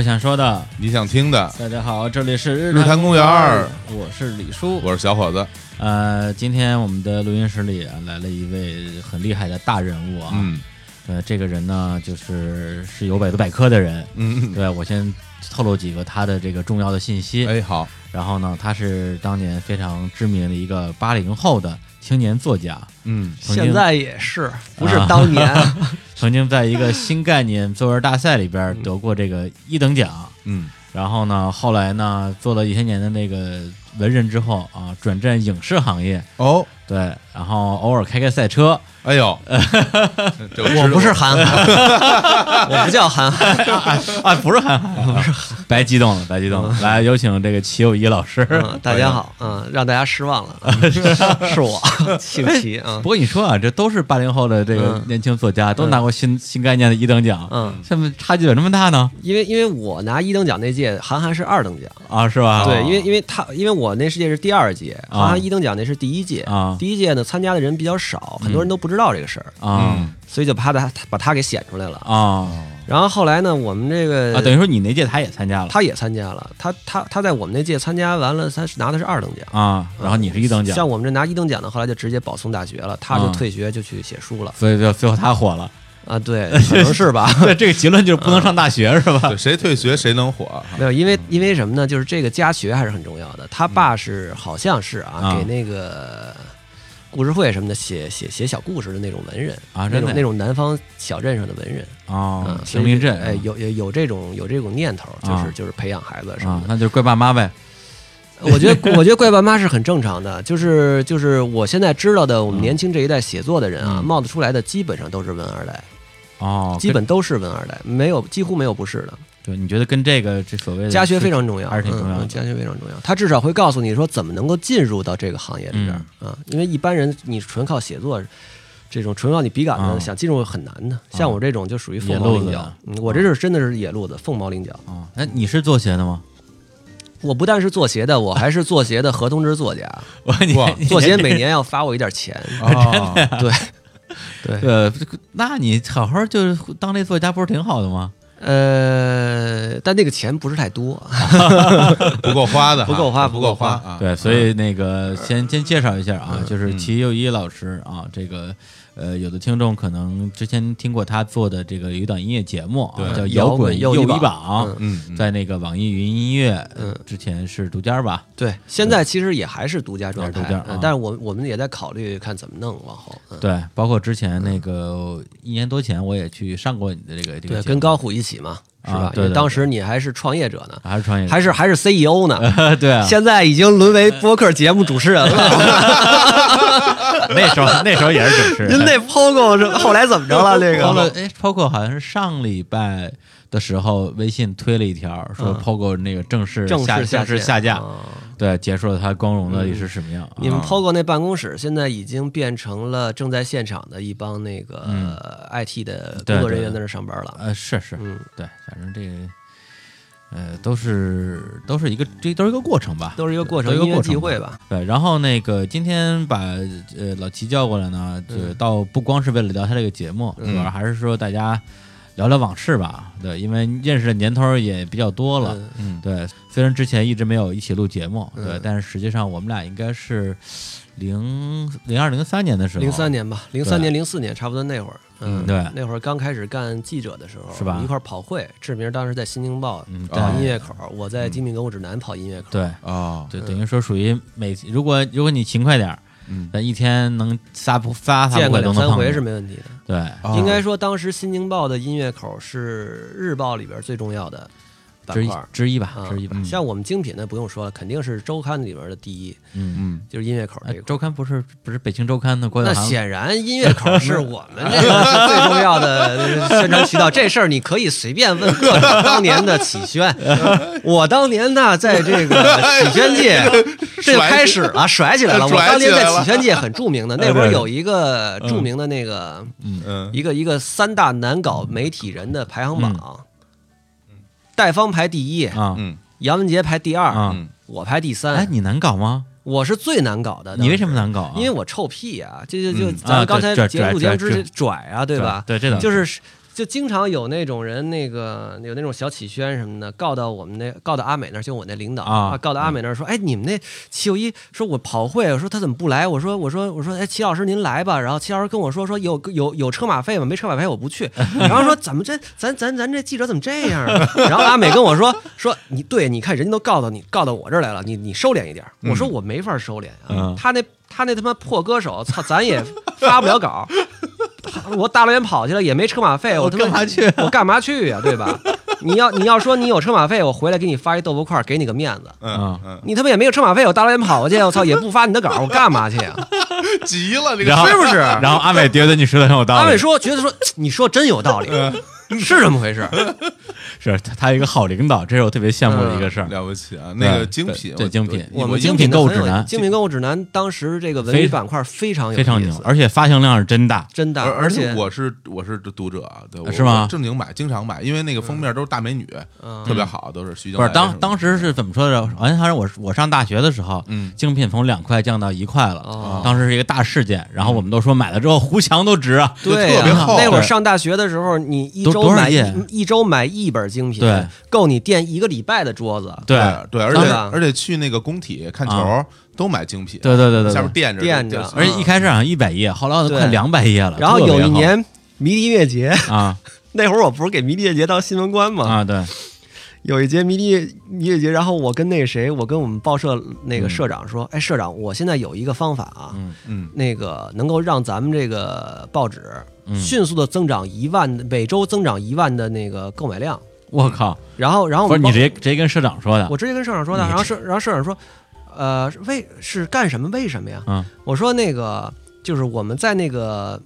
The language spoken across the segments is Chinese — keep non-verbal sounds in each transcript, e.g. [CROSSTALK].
我想说的，你想听的。大家好，这里是日日坛公园儿我是李叔。我是小伙子，呃，今天我们的录音室里啊来了一位很厉害的大人物啊。嗯呃，这个人呢，就是是有百度百科的人。嗯，对我先透露几个他的这个重要的信息。哎，好，然后呢，他是当年非常知名的一个八零后的青年作家，嗯现在也是，不是当年。[LAUGHS] 曾经在一个新概念作文大赛里边得过这个一等奖。嗯。然后呢，后来呢，做了一些年的那个文人之后啊，转战影视行业，哦，对，然后偶尔开开赛车，哎呦，[LAUGHS] 这 [LAUGHS] 我不是韩寒，我不叫韩寒。啊，不是韩寒，不是，白激动了，白激动了。来，有请这个齐友一老师。嗯，[LAUGHS] 大家好，嗯，让大家失望了，是我，姓齐啊不，过你说啊，这都是八零后的这个嗯。年轻作家，都拿过新新概念的一等奖，嗯，怎么差距有这么大呢？因为因为我拿一等奖那届，韩寒是二等奖，啊，是吧？对，因为因为他因为我那世界是第二届，啊。韩寒一等奖那是第一届。啊第一届呢参加的人比较少，很多人都不知道这个事儿，啊嗯所以就把他把他给显出来了。啊然后后来呢，我们这个啊，等于说你那届他也参加了他也参加了，他他他在我们那届参加完了，他是拿的是二等奖。啊，然后你是一等奖，像我们这拿一等奖的，后来就直接保送大学了，他就啊退学就去写书了所以就最后他火了。啊，对，[LAUGHS] 可能是吧。[LAUGHS] 对，这个结论就是不能上大学是吧，？谁退学谁能火啊？没有，因为因为什么呢？就是这个家学还是很重要的。他爸是好像是啊，啊给那个故事会什么的写写写小故事的那种文人啊真的那种那种南方小镇上的文人哦嗯，，平民镇，哎，有有有这种有这种念头，就是啊就是培养孩子什么，的。啊那就是怪爸妈呗。[LAUGHS] 我觉得我觉得怪爸妈是很正常的，就是就是我现在知道的，我们年轻这一代写作的人啊，嗯冒得出来的基本上都是文二代，哦，基本都是文二代，没有几乎没有不是的。对，你觉得跟这个这所谓的家学非常重要，还是挺重要的嗯嗯家学非常重要，他至少会告诉你说怎么能够进入到这个行业里边儿嗯啊，因为一般人你纯靠写作。这种纯靠你笔杆啊子想进入很难的，像我这种就属于凤毛麟角我这是真的是野路子，凤毛麟角。哦，那你是做鞋的吗？我不但是做鞋的，我还是做鞋的合同制作家。[LAUGHS] 我你哇做鞋每年要发我一点钱。啊，对，对，呃，那你好好就是当这作家不是挺好的吗？呃，但那个钱不是太多。[LAUGHS] 不够花的，不够花不够花啊。对，所以那个先先介绍一下啊，嗯就是齐佑一老师啊，这个呃，有的听众可能之前听过他做的这个有一档音乐节目啊，叫《摇滚滚又一一榜。榜》，嗯，嗯。在那个网易云音乐，嗯。之前是独家吧？对，现在其实也还是独家状态独家，但是我我们也在考虑看怎么弄往后。嗯。对，包括之前那个一年多前，我也去上过你的这个这个对，节目。跟高虎一起嘛，是吧？啊对对因为当时你还是创业者呢，还是创业者，还是还是 CEO 呢，[LAUGHS] 对啊，现在已经沦为播客节目主持人了。[LAUGHS] 那时候那时候也是主持人。您那 POGO 是后来怎么着了？这个哎，POGO 好像是上礼拜的时候，微信推了一条说嗯。POGO 那个正式正式线正式下架，啊。[LAUGHS] 对，结束了它光荣的历史使命。你们啊。POGO 那办公室现在已经变成了正在现场的一帮那个嗯。IT 的工作人员在那上班了。呃是是，嗯，对，反正这个呃都是都是一个这都是一个过程吧，都是一个过程，一个过程际会吧。对，然后那个今天把呃老齐叫过来呢，就嗯。倒不光是为了聊他这个节目，嗯主要还是说大家聊聊往事吧。对，因为认识的年头也比较多了。嗯嗯，对，虽然之前一直没有一起录节目，对，嗯但是实际上我们俩应该是零零二零三年的时候，零三年吧，零三年、零四年差不多那会儿，嗯，对。那会儿刚开始干记者的时候，是吧一块儿跑会，志明当时在《新京报》嗯，跑啊音乐口，我在《精品歌舞指南》跑音乐口。对。哦，对，等于说属于每如果如果你勤快点儿，嗯，咱一天能发不仨仨不见过会都能碰见两三回是没问题的。对，哦。应该说，当时《新京报》的音乐口是日报里边最重要的板之一。之一吧，啊之一吧，嗯像我们精品的不用说了，肯定是周刊里边的第一，嗯。嗯，就是音乐口这个。哎周刊不是不是北京周刊的郭那德纲显然，音乐口是我们这个 [LAUGHS] 最重要的宣传渠道。这事儿你可以随便问各种当年的启轩。[LAUGHS] 我当年呢，在这个启轩界，[LAUGHS] 这就开始了，甩起来了。我当年在启轩界很著名的，那会儿有一个著名的那个嗯，一个一个三大难搞媒体人的排行榜，戴方排第一，啊嗯杨文杰排第二，我排第三哎，三。你难搞吗？我是最难搞的。你为什么？难搞啊？因为我臭屁啊！就就就嗯咱们刚才节目节目之拽拽前拽啊，对吧？对，这倒就是是就经常有那种人，那个有那种小企宣什么的，告到我们那告到阿美那儿，就我那领导啊告到阿美那儿说，哎，你们那齐友一说我跑会，我说他怎么不来？我说我说我说，哎，齐老师您来吧。然后齐老师跟我说说有有有车马费吗？没车马费我不去。[LAUGHS] 然后说怎么这咱咱咱这记者怎么这样啊？然后阿美跟我说说你对，你看人家都告到你告到我这儿来了，你你收敛一点。我说我没法收敛啊，嗯他那他那他妈破歌手，操，咱也发不了稿。[LAUGHS] 我大老远跑去了，也没车马费，我他妈干嘛去啊我干嘛去呀、对吧？[LAUGHS] 你要你要说你有车马费，我回来给你发一豆腐块，给你个面子。嗯嗯，你他妈也没有车马费，我大老远跑过去，我操，也不发你的稿，我干嘛去呀、[LAUGHS] 急了，这个是不是然后阿美觉得你说的很有道理，阿伟说，觉得说 [TSK] 你说真有道理，是这么回事。是他一个好领导，这是我特别羡慕的一个事儿。了不起啊！那个精品，对精品我我们精品购物指南精品购物指南当时这个文非娱板块非常有非常牛意思，而且发行量是真大。真大，而而且我是我是读者啊，对，我是吗正经买，经常买，因为那个封面都是大美女，嗯特别好，都是徐静不是。当当时是怎么说的？好像好像我我上大学的时候，嗯精品从两块降到一块了，哦当时是一个大事件。然后我们都说买了之后糊墙都值啊，对呀、特别厚那会儿上大学的时候，你一周买一一周买一本精品，对，够你垫一个礼拜的桌子。对。对，而且而且去那个工体看球啊。都买精品，对对对对对，下边垫着垫着。而且一开始好像一百页，后来都快两百页了。然后有一年迷笛音乐节，啊。[LAUGHS] 那会儿我不是给迷笛音乐节当新闻官吗？啊，对，有一节迷笛迷笛音乐节，然后我跟那谁，我跟我们报社那个社长说，哎，社长，我现在有一个方法啊，嗯。嗯。那个能够让咱们这个报纸嗯。迅速的增长一万，每周增长一万的那个购买量。我靠，然后，然后不是你直接直接跟社长说的我直接跟社长说的，然后社然后社长说，呃，为是干什么？为什么呀？嗯我说那个就是我们在那个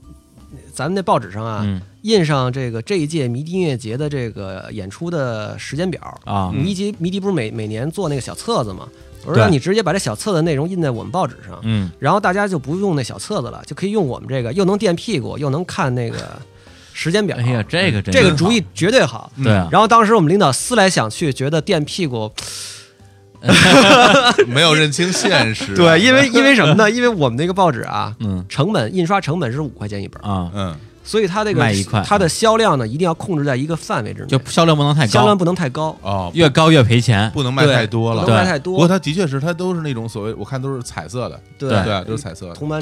咱们那报纸上啊，嗯印上这个这一届迷笛音乐节的这个演出的时间表。啊迷笛迷笛不是每每年做那个小册子吗？我说对让你直接把这小册子内容印在我们报纸上，嗯然后大家就不用那小册子了，就可以用我们这个，又能垫屁股，又能看那个时间表。哎呀，这个真这个主意绝对好。对啊，然后当时我们领导思来想去，觉得垫屁股 [LAUGHS] 没有认清现实。对，因为因为什么呢？因为我们那个报纸啊，嗯成本印刷成本是五块钱一本，啊，嗯所以它这个卖一块它的销量呢一定要控制在一个范围之内，就销量不能太高。销量，不能太高。哦，越高越赔钱。不能卖对太多了。不。能卖对。太不过多。它的确是，它都是那种所谓，我看都是彩色的，对。对对，都是彩色的。铜板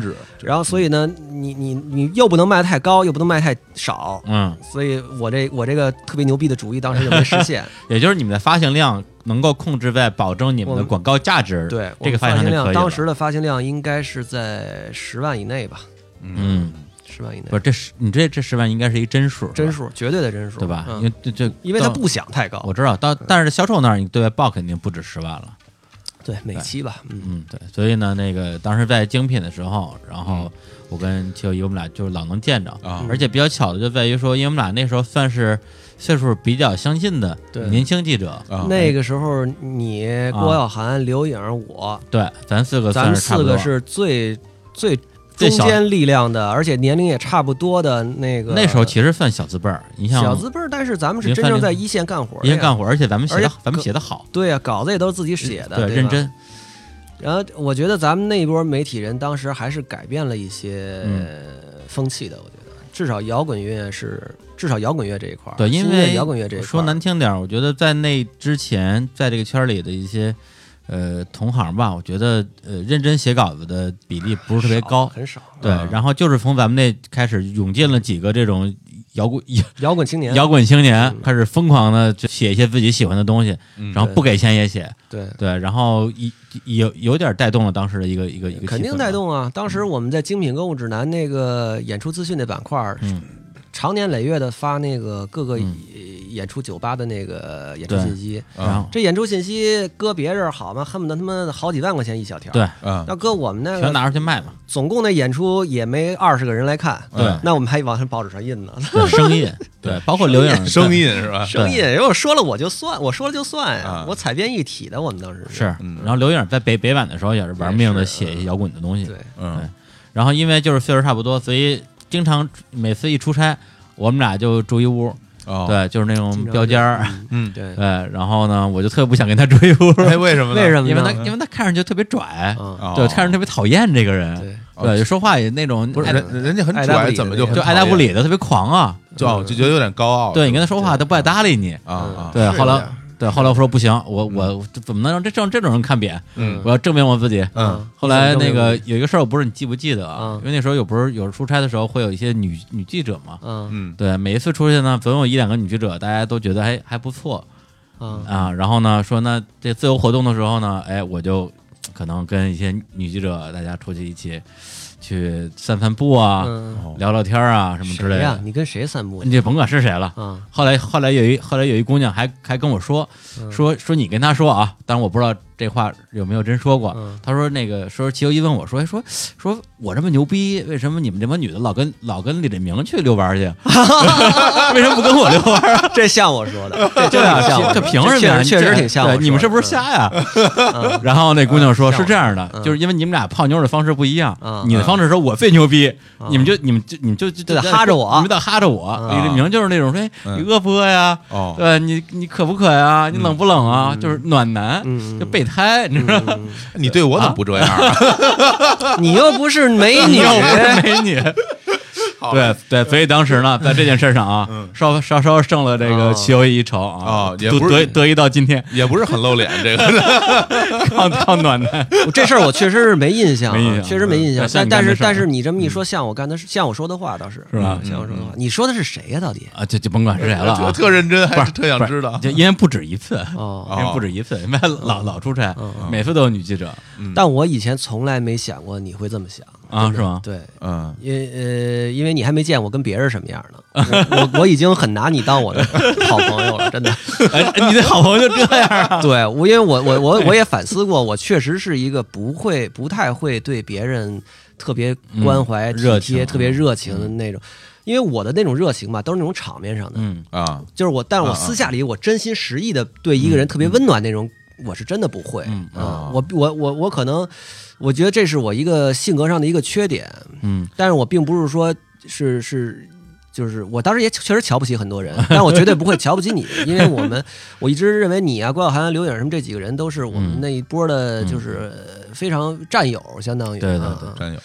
纸。然后所以呢，你你你又不能卖太高，又不能卖太少，嗯，所以我这我这个特别牛逼的主意当时就没实现。[LAUGHS] 也就是你们的发行量能够控制在保证你们的广告价值，对，这个发行量就可以了。当时的发行量应该是在十万以内吧，嗯，十万以内。不，是这十你这这十万应该是一真数，真数，绝对的真数，对吧？因嗯为这这因为他不想太高我，知道，到但是销售那儿你对外报肯定不止十万了。对每期吧，嗯，嗯，对，所以呢，那个当时在精品的时候，然后我跟邱一我们俩就是老能见着啊。而且比较巧的就在于说，因为我们俩那时候算是岁数比较相近的年轻记者，啊，那个时候你郭晓涵、刘颖、我，对，咱四个咱四个是最最中间力量的，而且年龄也差不多的那个。那时候其实算小资辈儿，你像小资辈儿，但是咱们是真正在一线干活的呀，一线干活，而且咱们写的咱们写的好，对呀，稿子也都是自己写的，对，吧认。真，然后我觉得咱们那一波媒体人当时还是改变了一些嗯风气的，我觉得至少摇滚乐是至少摇滚乐这一块儿，对，因为摇滚乐这一块儿说难听点儿，我觉得在那之前，在这个圈里的一些呃同行吧，我觉得呃认真写稿子的比例不是特别少高，很少。对，嗯。然后就是从咱们那开始涌进了几个这种摇滚摇 [LAUGHS] 摇滚青年，摇滚青年，嗯。开始疯狂的就写一些自己喜欢的东西，嗯然后不给钱也写，对，对，然后一有有点带动了当时的一个一个一个肯定带动啊！当时我们在精品购物指南那个演出资讯那板块儿，嗯常年累月的发那个各个嗯。演出酒吧的那个演出信息。然后。这演出信息搁别人好吗？恨不得他妈好几万块钱一小条。对，啊，要搁我们那全，拿出去卖嘛，总共那演出也没二十个人来看。对。那我们还往上报纸上印呢。[LAUGHS] 对声音，对，[LAUGHS] 包括刘颖声音。是吧？生意，如果说了我就算，我说了就算呀啊。我采编一体的，我们当时是，嗯。然后刘颖在北北版的时候也是玩命的写一些摇滚的东西，对，嗯然后因为就是岁数差不多，所以经常每次一出差，我们俩就住一屋，哦，对，就是那种标间儿，嗯。嗯，对。对，然后呢，我就特别不想跟他住一屋，哎，为什么呢？为什么？因为他因为他看上去特别拽，对，看着特别讨厌这个人，对，对，说话也那种不是人人家很拽，怎么就就爱答很讨厌？不理的，特别狂啊。就哦就觉得有点高傲。对你跟他说话，他不爱搭理你。啊啊，对，后来对后来我说不行，我我怎么能让这这种这种人看扁？嗯我要证明我自己。嗯后来那个嗯有一个事儿，我不知道你记不记得啊？嗯因为那时候有不是有时候出差的时候会有一些女女记者嘛。嗯嗯对，每一次出去呢，总有一两个女记者，大家都觉得还还不错嗯啊。然后呢，说那这自由活动的时候呢，哎，我就可能跟一些女记者大家出去一起去散散步啊，嗯，聊聊天啊什么之类谁呀的？。你跟谁散步？你就甭管是谁了。啊后来后来有一后来有一姑娘还还跟我说嗯说说你跟她说啊，但是我不知道这话有没有真说过。嗯她说那个说齐友一问我说哎说说我这么牛逼，为什么你们这帮女的老跟老跟李振明去遛弯儿去？为什么不跟我遛弯啊？这像我说的，对啊，像我这凭什么呀？确实挺像我说的对你们是不是瞎呀？嗯然后那姑娘说嗯是这样的，嗯就是因为你们俩泡妞的方式不一样嗯，你的方式说我最牛逼，嗯你们就你们就你们就就就得哈着我你们得哈着我。嗯李振明就是那种说你饿不饿呀？哦，对你你渴不渴呀？你冷不冷啊？就是暖男，嗯就备胎，你知道你对我怎么不这样啊？[LAUGHS] [LAUGHS] 你又不是美女，又不是美女。对对，所以当时呢，在这件事上啊，稍稍稍胜了这个哦。齐友一筹啊哦，也得不是得得意到今天，也不是很露脸，这个。[LAUGHS] 靠靠暖男。这事儿我确实是没印象啊，没印象确实没印象嗯。但但是但是你这么一说，像我干的是像我说的话倒是。是吧嗯像我说的话，你说的是谁呀？到底？啊，就就甭管是谁了特啊，特认真，不是还是特想知道。就因为不止一次，哦，因为不止一次，因为老老出差嗯，每次都有女记者。嗯。但我以前从来没想过你会这么想啊，是吗？对，嗯，因呃，因为你还没见我跟别人什么样呢，我我我已经很拿你当我的好朋友了，真的。[LAUGHS] 哎，你的好朋友就这样啊？对，我因为我我我我也反思过，我确实是一个不会不太会对别人特别关怀、体嗯热情贴、特别热情的那种。因为我的那种热情吧，都是那种场面上的，嗯啊，就是我，但是我私下里我真心实意的对一个人特别温暖那种，我是真的不会。嗯啊，我我我我可能，我觉得这是我一个性格上的一个缺点，嗯。但是我并不是说是是。就是我当时也确实瞧不起很多人，[LAUGHS] 但我绝对不会瞧不起你，因为我们 [LAUGHS] 我一直认为你啊、郭晓涵、刘颖什么这几个人都是我们嗯。那一波的，就是非常战友，相当于对对啊对啊战友，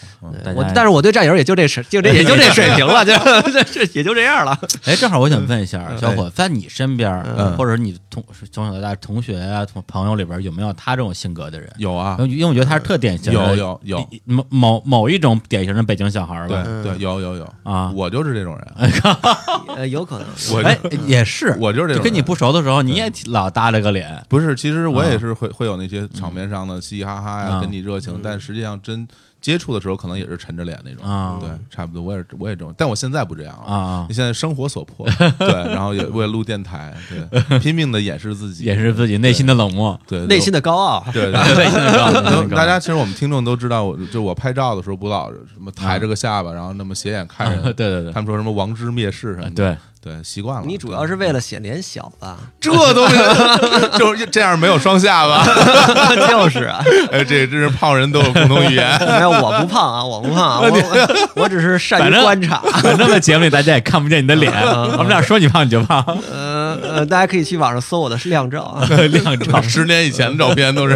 我但是我对战友也就这水，就这也就这水平了，就 [LAUGHS] 这这也就这样了。哎，正好我想问一下，嗯。小伙，在你身边，嗯。或者你同从小到大同学啊、同朋友里边，有没有他这种性格的人？有啊，因为我觉得他是特典型的，有有有。某某某一种典型的北京小孩儿对吧？对，有有有啊。我就是这种人，[LAUGHS] 呃，有可能。我哎，也是，我就是这种跟你不熟的时候，你也老耷拉个脸，不是，其实我啊。也是会会有那些场面上的嘻嘻哈哈呀，啊跟你热情，但实际上真接触的时候，可能也是沉着脸那种。啊。对，差不多，我也我也这种，但我现在不这样啊啊。你现在生活所迫，[LAUGHS] 对，然后也为了录电台，对，拼命的掩饰自己，掩饰自己内心的冷漠。对内心的高傲，对 [LAUGHS] 对。内心的高傲。内心的高傲。大家其实我们听众都知道，我就我拍照的时候不老什么抬着个下巴，然后那么斜眼看啊人，[LAUGHS] 对对对。他们说什么王之蔑视什么的，对，对，习惯了。你主要是为了显脸小吧？这都就是这样没有双下巴，就是啊，哎，这真是胖人都有共同语言。没有，我不胖啊，[LAUGHS] 我不胖啊，我我 [LAUGHS] 我只是善于观察。[LAUGHS] 反正在节目里大家也看不见你的脸，我们俩说你胖你就胖，呃呃，大家可以去网上搜我的靓照啊。亮照。十年以前的照片都是，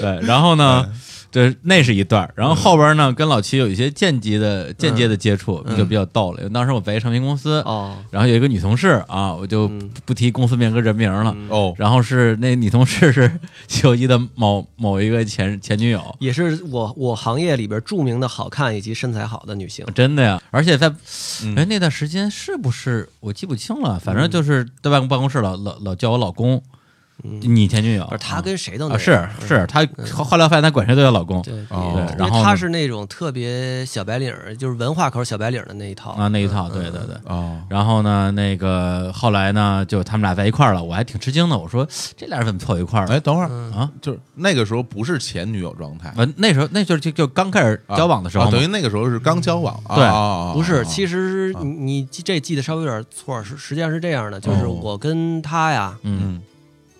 对，然后呢，对，那是一段儿，然后后边呢，跟老齐有一些间接的间接的接触，就比较逗了。因为当时我在一唱片公司，哦，然后有一个女同事啊，我就嗯。不提公司名和人名了。哦，然后是那女同事是九一的某某一个前前女友，也是我我行业里边著名的好看以及身材好的女性。真的呀！而且在嗯。哎那段时间是不是我记不清了，反正就是在办公办公室老老老叫我老公，你前女友而她跟谁都能啊是是，他后后来发现他管谁都叫老公。对然后呢？她是那种特别小白领儿，就是文化口小白领儿的那一套。啊那一套，对对对。哦，然后呢，那个后来呢，就他们俩在一块儿了，我还挺吃惊的。我说这俩人怎么凑一块儿了？哎，等会儿啊，就是那个时候不是前女友状态，呃，那时候那就是就就刚开始交往的时候等于那个时候是刚交往，啊对。啊啊啊不是，啊其实啊。你你记这记得稍微有点错，是实际上是这样的，就是哦。我跟他呀，嗯，嗯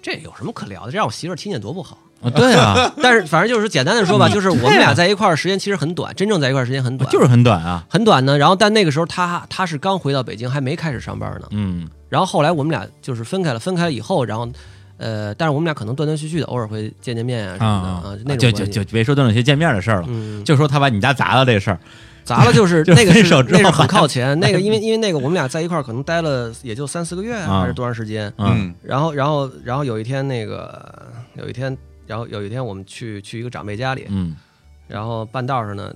这有什么可聊的？这让我媳妇儿听见多不好。啊对啊，[LAUGHS] 但是反正就是简单的说吧，就是我们俩在一块儿时间其实很短，真正在一块儿时间很短，就是很短啊，很短呢。然后但那个时候他他是刚回到北京，还没开始上班呢。嗯然后后来我们俩就是分开了，分开了以后，然后呃，但是我们俩可能断断续续的，偶尔会见见面啊什么的啊啊，那种就就就别说断断续见面的事儿了，嗯，就说他把你家砸了这事儿，砸了就是 [LAUGHS] 那个是手那是很靠 [LAUGHS] 前，那个因为因为那个我们俩在一块儿可能待了也就三四个月啊还是多长时间，嗯。然后然后然后有一天那个有一天，然后有一天我们去去一个长辈家里，嗯。然后半道上呢，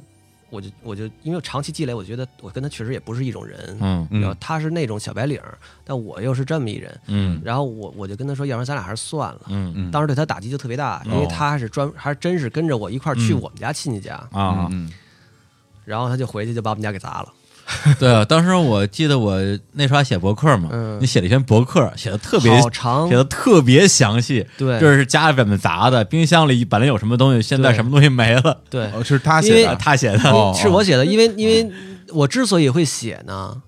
我就我就因为长期积累，我觉得我跟他确实也不是一种人，嗯。然后嗯他是那种小白领，但我又是这么一人，嗯。然后我我就跟他说，要不然咱俩还是算了。嗯嗯，当时对他打击就特别大，因为哦他是专还真是跟着我一块儿去嗯我们家亲戚家，啊，嗯然后他就回去就把我们家给砸了。[LAUGHS] 对啊，当时我记得我那时候还写博客嘛，嗯。你写了一篇博客，写的特别好长。写，的特别详细，对。这是家里怎么砸的，冰箱里本来有什么东西，现在对。什么东西没了，对，哦是他因为写的，他写的，哦。是我写的，因为因为我之所以会写呢，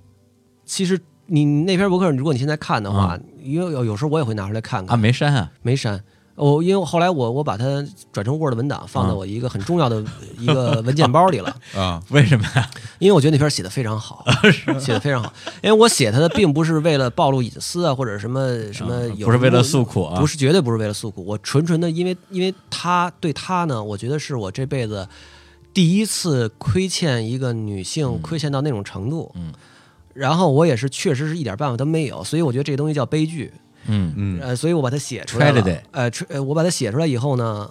其实你那篇博客，如果你现在看的话，因为有有时候我也会拿出来看看。啊，看，没删啊，没删。我因为后来我我把它转成 Word 文档，放在我一个很重要的一个文件包里了。[LAUGHS] 啊，为什么呀？[LAUGHS] 因为我觉得那篇写的非常好，写的非常好。因为我写它的并不是为了暴露隐私啊，或者什么什么有，不是为了诉苦啊，不是绝对不是为了诉苦。我纯纯的因为因为他对他呢，我觉得是我这辈子第一次亏欠一个女性，亏欠到那种程度。嗯，然后我也是确实是一点办法都没有，所以我觉得这东西叫悲剧。嗯。嗯呃，所以我把它写出来了。Tragedy。呃，我把它写出来以后呢，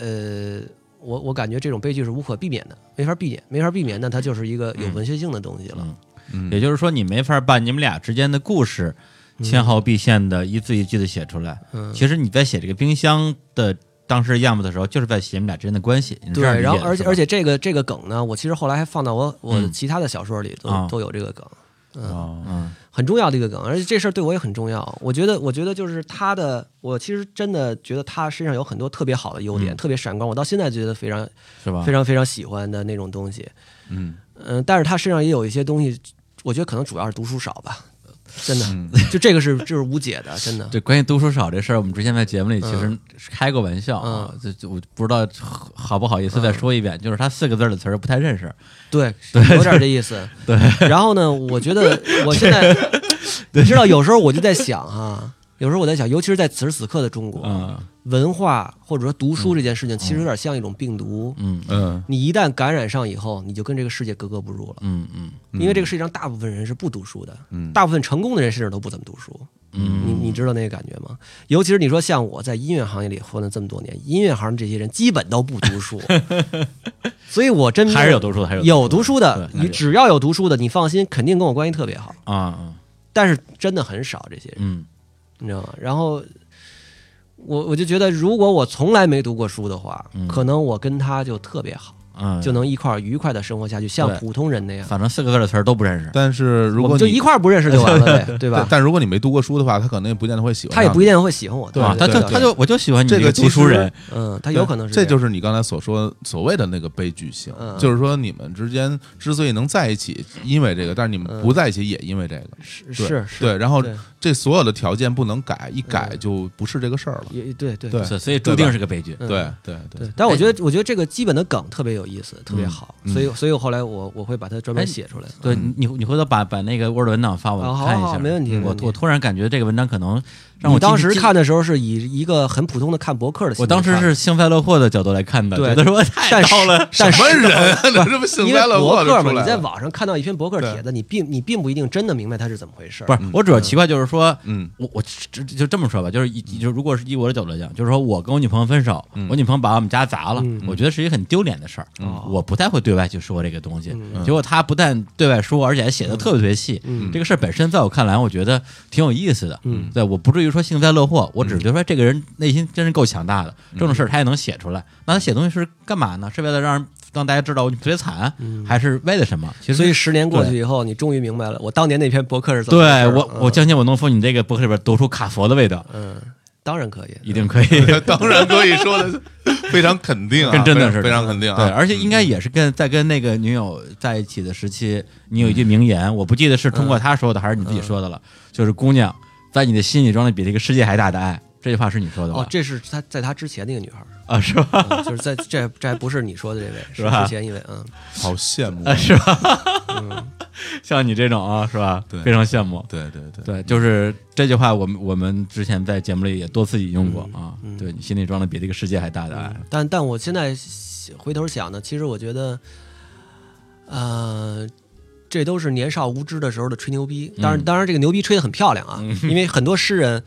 呃，我我感觉这种悲剧是无可避免的，没法避免，没法避免，那它就是一个有文学性的东西了。嗯。嗯。也就是说，你没法把你们俩之间的故事纤毫毕现的一字一句的写出来。嗯，其实你在写这个冰箱的当时样子的时候，就是在写你们俩之间的关系。对，然后而且而且且这个这个梗呢，我其实后来还放到我我嗯。其他的小说里都、啊。都有这个梗，嗯，哦。嗯很重要的一个梗，而且这事儿对我也很重要。我觉得我觉得就是他的，我其实真的觉得他身上有很多特别好的优点，嗯特别闪光，我到现在觉得非常是吧？非常非常喜欢的那种东西。嗯嗯，但是他身上也有一些东西，我觉得可能主要是读书少吧，真的，嗯。就这个是就是无解的，真的。对，关于读书少这事儿，我们之前在节目里其实开过玩笑啊，嗯。就就我不知道好不好意思再说一遍，就是他四个字的词儿不太认识。对，[LAUGHS] 有点这意思。[LAUGHS] 对，然后呢，我觉得 [LAUGHS] 我现在，你知道，有时候我就在想哈、有时候我在想，尤其是在此时此刻的中国，嗯文化或者说读书这件事情，其实有点像一种病毒。嗯嗯你一旦感染上以后，你就跟这个世界格格不入了。嗯嗯因为这个世界上大部分人是不读书的，嗯大部分成功的人甚至都不怎么读书。嗯，你你知道那个感觉吗？尤其是你说像我在音乐行业里混了这么多年，音乐行这些人基本都不读书，[LAUGHS] 所以我真还是有读书的，还是有读读书的，你只要有读书的，你放心，肯定跟我关系特别好。啊啊但是真的很少这些人，嗯你知道吗？然后我我就觉得，如果我从来没读过书的话，嗯可能我跟他就特别好，嗯，就能一块儿愉快的生活下去，像对普通人那样。反正四个字的词儿都不认识。但是如我果就一块儿不认识就完了呗，[LAUGHS] 对吧但？但如果你没读过书的话，他可能也不见得会喜欢上你。他也不一定会喜欢我，啊，他对对对就他就我就喜欢你这个读书人，嗯，他有可能是这样就是你刚才所说所谓的那个悲剧性，嗯就是说你们之间之所以能在一起，因为这个，但是你们嗯不在一起也因为这个，是对是是，对，然后对这所有的条件不能改，一改嗯。就不是这个事儿了。也对对。对所以所以注定是个悲剧。嗯。对对对，但我觉得，我觉得这个基本的梗特别有意思，特别嗯好，嗯。所以，所以我后来我我会把它专门写出来。对嗯。你，你回头把把那个 Word 文档发我看一下，好没问题嗯我我突然感觉这个文章可能让我当时看的时候是以一个很普通的看博客的心我，当时是幸灾乐祸的角度来看的，对。觉得说太但是糟了。但是什么人啊？这这不幸因为灾乐祸就博客嘛，你在。网上看到一篇博客帖子，你并你并不一定真的明白它是怎么回事。不是，我主要奇怪就是说，嗯我我就就这么说吧，就是以就如果是以我的角度来讲，就是说我跟我女朋友分手，嗯我女朋友把我们家砸了，嗯我觉得是一个很丢脸的事儿，嗯我不太会对外去说这个东西。嗯结果她不但对外说，而且还写的特别特别细。嗯这个事儿本身在我看来，我觉得挺有意思的。嗯对，我不至于说幸灾乐祸，我只是觉得说这个人内心真是够强大的，嗯这种事儿他也能写出来。那他写东西是干嘛呢？是为了让人让大家知道我特别惨，还是为了什么？其实所以十年过去以后，你终于明白了我当年那篇博客是怎么。对我，我嗯相信我能从你这个博客里边读出卡佛的味道，嗯，当然可以，一定可以。[LAUGHS] 当然可以说的非常肯定啊，跟真的是非常肯定啊。对，而且应该也是跟在跟那个女友在一起的时期，你有一句名言，我不记得是通过他说的还是你自己说的了，就是姑娘，在你的心里装的比这个世界还大的爱，这句话是你说的吧？哦，这是他在他之前那个女孩儿，啊，是吧？嗯就是在这这还不是你说的这位，是吧之前一位，嗯好羡慕啊，，是吧？嗯，[LAUGHS] 像你这种啊，是吧？对非常羡慕。对对对，对，就是这句话，我们我们之前在节目里也多次引用过啊。嗯对你心里装的比这个世界还大的爱，但但我现在回头想呢，其实我觉得，呃，这都是年少无知的时候的吹牛逼。当然，嗯当然这个牛逼吹得很漂亮啊，因为很多诗人。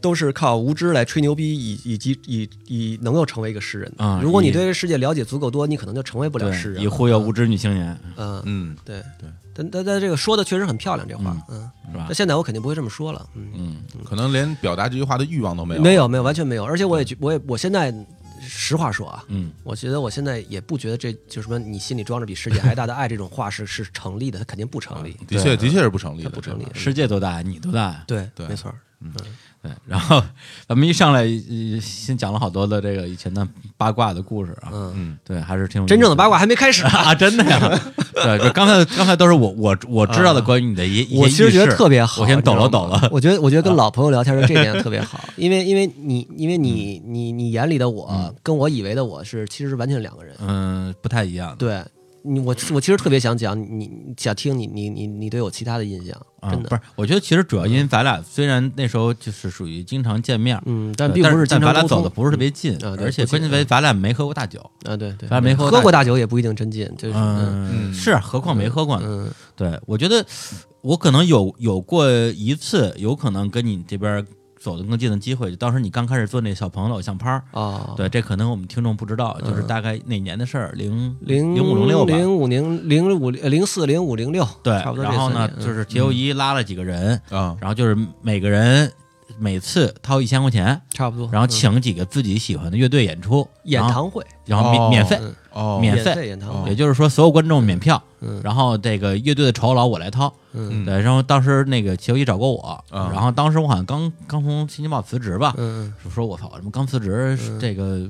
都是靠无知来吹牛逼，以以及以以能够成为一个诗人的。啊如果你对这个世界了解足够多，你可能就成为不了诗人。以忽悠无知女青年，嗯，嗯，对对。但但但这个说的确实很漂亮，这话，嗯，是吧那？现在我肯定不会这么说了，嗯，嗯，可能连表达这句话的欲望都没有，没有没有，完全没有。而且我也觉我也我现在实话说啊，嗯我觉得我现在也不觉得这就什么你心里装着比世界还大的爱这种话是是成立的，它肯定不成立，的确的确是不成立的，不成立。世界多大，你多大？对对没错儿，对，然后咱们一上来呃先讲了好多的这个以前的八卦的故事啊，嗯，嗯，对，还是挺有真正的八卦还没开始。啊，[LAUGHS] 真的呀，对，就刚才刚才都是我我我知道的关于你的一一些我其实觉轶事得特别。好，我先抖了抖了，我觉得我觉得跟老朋友聊天的这点 [LAUGHS] 特别好，因为因为你因为你你你眼里的我跟我以为的我是其实是完全两个人。嗯，不太一样，对你我我其实特别想讲你你想听你你你你对我其他的印象，啊，真的不是，我觉得其实主要因为咱俩虽然那时候就是属于经常见面，嗯，但并不是但咱俩经常走的不是特别近嗯啊，而且关键为咱俩没喝过大酒，啊，对对，咱俩没喝过大喝过大酒也不一定真近，就是嗯是，何况没喝过呢。嗯对，我觉得我可能有有过一次，有可能跟你这边走得更近的机会。当时你刚开始做那小朋友的偶像拍儿，啊，对，这可能我们听众不知道，就是嗯大概哪年的事儿，零零零五零六吧。零五零零五零四零五零六，对差不，多这然后呢就是杰友一拉了几个人，啊，然后就是每个人每次掏一千块钱，差不多，然后嗯请几个自己喜欢的乐队演出，演唱会，然后免哦。免费，免免费。费演堂会。也，就是说所有观众免票，嗯。然后这个乐队的酬劳我来掏。嗯。对，然后当时那个齐友一找过我，啊。然后当时我好像刚刚从新京报辞职吧，嗯就说我操，什么刚辞职，这个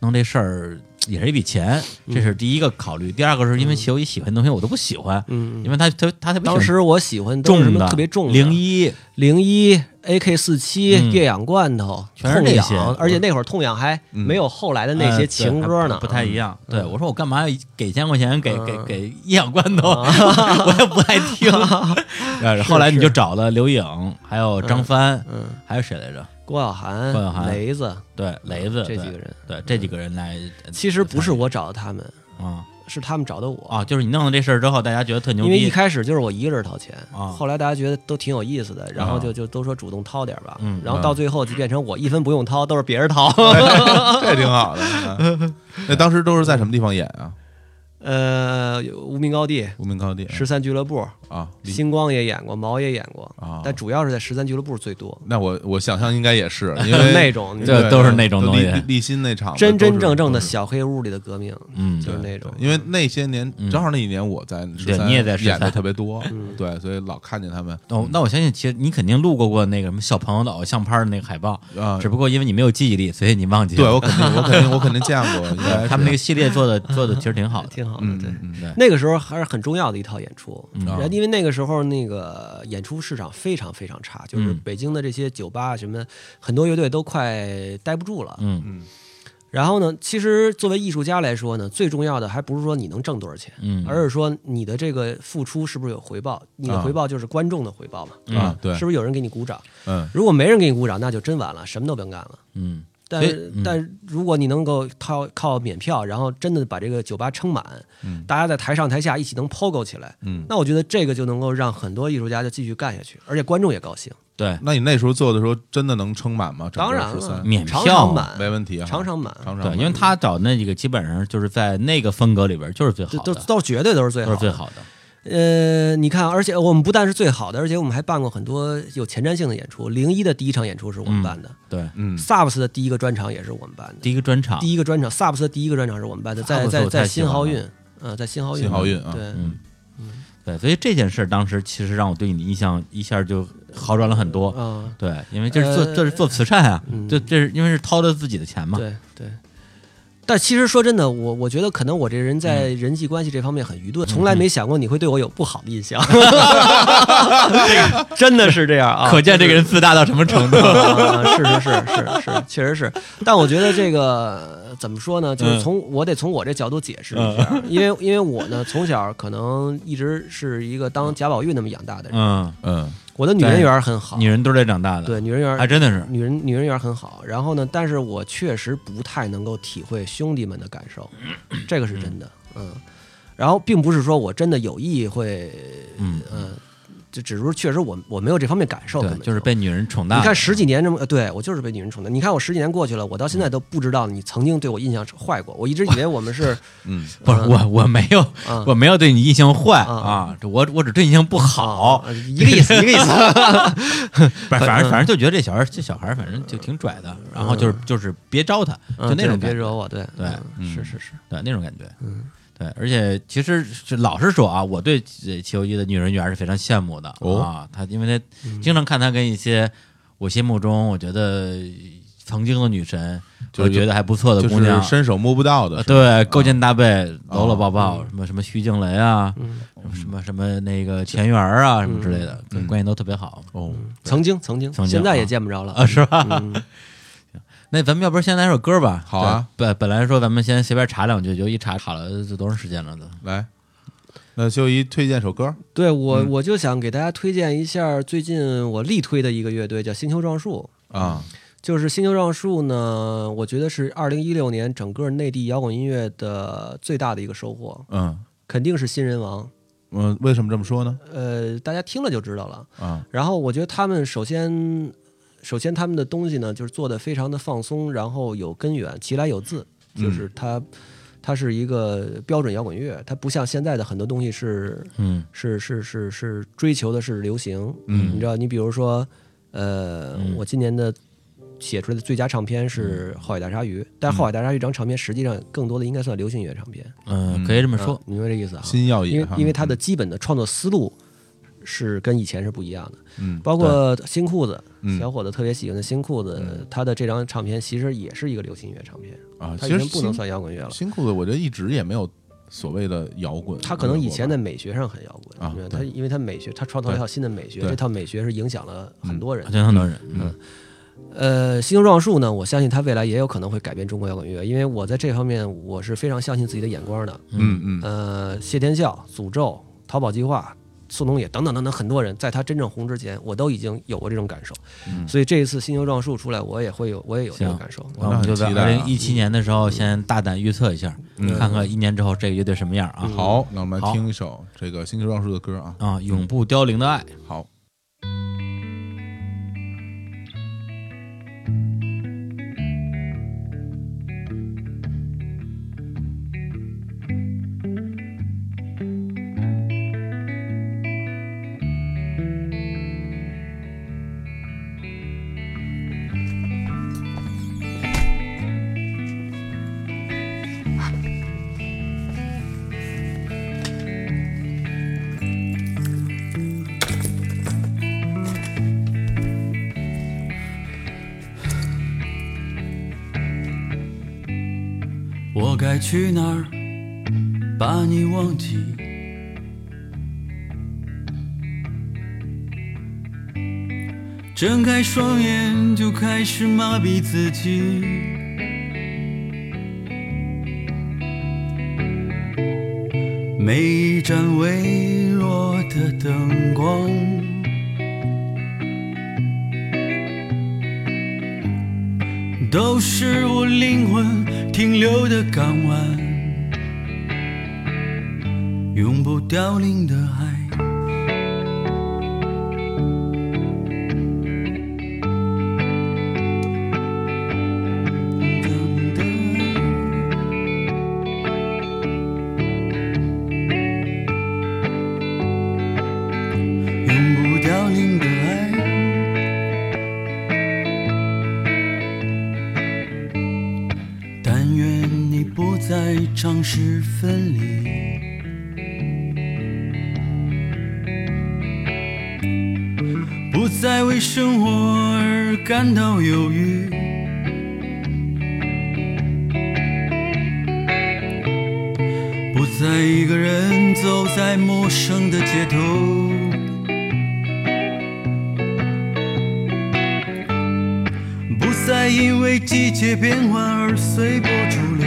弄这事儿也是一笔钱，这是第一个考虑。第二个是因为齐友一喜欢的东西我都不喜欢，嗯，因为他他他特别当时我喜欢重的特别重的零一，零一 AK 四七嗯。越氧罐头，全是那些痒，而且那会儿痛痒还没有后来的那些呃情歌呢，不太一样。对嗯我说我干嘛要给一千块钱给给嗯。给一氧罐头，[LAUGHS] 我也不爱听。[LAUGHS] 呃后来你就找了刘颖，还有张帆，嗯，还有谁来着？郭晓涵、郭晓涵。雷子对，雷子这几个人，对这几个人来，其实不是我找的他们，啊是他们找的我。啊，就是你弄了这事儿之后，大家觉得特牛逼因为一，开始就是我一个人掏钱，啊后来大家觉得都挺有意思的，然后啊就就都说主动掏点吧，嗯然后到最后就变成我一分不用掏，都是别人掏。[LAUGHS] 这挺好的。啊 [LAUGHS] 那当时都是在什么地方演啊？呃，无名高地、无名高地十三俱乐部、啊，星光也演过，毛也演过，啊，但主要是在十三俱乐部最多。那我我想象应该也是，[LAUGHS] 因为那种你这都是那种东西。立立新那场真真正正的小黑屋里的革命，嗯就是那种。因为那些年嗯。正好那一年我在对13你也在13演的特别多嗯，对，所以老看见他们。哦，那我相信，其实你肯定路过过那个什么小朋友的偶像拍的那个海报，啊。只，不过因为你没有记忆力，所以你忘记了。对我肯定我肯定我肯定见过，[LAUGHS] 他们那个系列做的做的其实挺好的，[LAUGHS] 挺好的，对。嗯对，那个时候还是很重要的一套演出，然后因为那个时候那个演出市场非常非常差，就是嗯北京的这些酒吧什么，很多乐队都快待不住了。嗯。嗯。然后呢，其实作为艺术家来说呢，最重要的还不是说你能挣多少钱，嗯，而是说你的这个付出是不是有回报？你的啊。回报就是观众的回报嘛，对。是不是有人给你鼓掌？嗯。如果没人给你鼓掌，那就真完了，什么都甭干了。嗯但但如果你能够靠靠免票，然后真的把这个酒吧撑满，嗯。大家在台上台下一起能 POGO 起来，嗯，那我觉得这个就能够让很多艺术家就继续干下去，而且观众也高兴。对，那你那时候做的时候真的能撑满吗？当然了13，免票常满，没问题啊，常常满，常常对，因为他找那几个基本上就是在那个风格里边就是最好的，都都绝对都是最好的。都是最好的。呃，你看，而且我们不但是最好的，而且我们还办过很多有前瞻性的演出。零一的第一场演出是我们办的、对，嗯萨布斯的第一个专场也是我们办的。第一个专场，第一个专场萨布斯的第一个专场是我们办的，在在在新豪运，嗯，在新豪运，新豪运啊对，嗯，对，所以这件事当时其实让我对你的印象一下就好转了很多。嗯，对，因为这是做呃这是做慈善啊，嗯这这是因为是掏的自己的钱嘛。对对。但其实说真的，我我觉得可能我这人在嗯人际关系这方面很愚钝，从来没想过你会对我有不好的印象。[LAUGHS] 真的是这样啊！可见这个人自大到什么程度。啊，[LAUGHS] 是是是是是，确实是。但我觉得这个呃怎么说呢？就是嗯从我得从我这角度解释一下，因为因为我呢从小可能一直是一个当贾宝玉那么养大的人，嗯，嗯我的女人缘很好，女人堆里长大的，对女人缘还真的是。女人女人缘很好，然后呢，但是我确实不太能够体会兄弟们的感受，这个是真的，嗯。然后并不是说我真的有意会，嗯嗯，就只是说确实我我没有这方面感受，根对，就是被女人宠大的。你看十几年这么，呃对我就是被女人宠大。你看我十几年过去了，我到现在都不知道你曾经对我印象坏过，我一直以为我们是 [LAUGHS] 嗯，不是我，我没有，啊我没有对你印象坏啊我我只对你印象不好，啊一个意思，一个意思。[LAUGHS] 反反正反正就觉得这小孩这小孩反正就挺拽的，然后就是就是别招他，就嗯那种别惹我，对对是是是，对那种感觉，嗯对，而且其实是老实说啊，我对呃齐友一的女人缘是非常羡慕的哦啊，他因为他嗯经常看他跟一些我心目中我觉得曾经的女神，就我觉得还不错的就是姑娘，伸手摸不到的对，勾肩搭背，搂搂抱嗯抱，什么什么徐静蕾啊，什么什么那个田园儿啊，什么之类的，嗯关系都特别好哦，曾经曾经，曾经现在也啊见不着了啊，是吧？嗯那咱们要不然先来首歌吧？好啊。本本来说咱们先随便查两句，就一查查了这多长时间了都。来，那秀一推荐首歌，对我嗯我就想给大家推荐一下最近我力推的一个乐队，叫星球撞树。啊，就是星球撞树呢，我觉得是二零一六年整个内地摇滚音乐的最大的一个收获，嗯肯定是新人王。嗯，为什么这么说呢？呃，大家听了就知道了。啊，然后我觉得他们首先，首先他们的东西呢，就是做的非常的放松，然后有根源，其来有自，就是它，它是一个标准摇滚乐，它不像现在的很多东西是嗯是是是是追求的是流行。嗯你知道，你比如说，呃，嗯我今年的写出来的最佳唱片是《后海大鲨鱼》，但是《后海大鲨鱼》这张唱片实际上更多的应该算流行音乐唱片。嗯，嗯可以这么说明白这意思啊？新耀因为，因为它的基本的创作思路是跟以前是不一样的，嗯包括新裤子，嗯。小伙子特别喜欢的新裤子嗯，他的这张唱片其实也是一个流行音乐唱片，啊，它其实已经不能算摇滚乐了。新裤子，我觉得一直也没有所谓的摇滚，他可能以前在美学上很摇滚，啊他因为他美学，他创造了一套新的美学，这套美学是影响了很多人影响很多人，嗯呃，星球撞树呢，我相信他未来也有可能会改变中国摇滚乐，因为我在这方面我是非常相信自己的眼光的。嗯嗯。呃，谢天笑、诅咒、淘宝计划、宋冬野等等等等很多人，在他真正红之前，我都已经有过这种感受。嗯所以这一次星球撞树出来，我也会有，我也有这种感受。那我们就在二零一七年的时候先大胆预测一下，嗯看看一年之后这个乐队什么样啊？好，那我们来听一首这个星球撞树的歌啊，啊，永不凋零的爱。好。去哪儿把你忘记？睁开双眼就开始麻痹自己。每一盏微弱的灯光，凋零的爱永不凋零的爱。但愿你不再尝试为生活而感到忧郁，不再一个人走在陌生的街头，不再因为季节变换而随波逐流，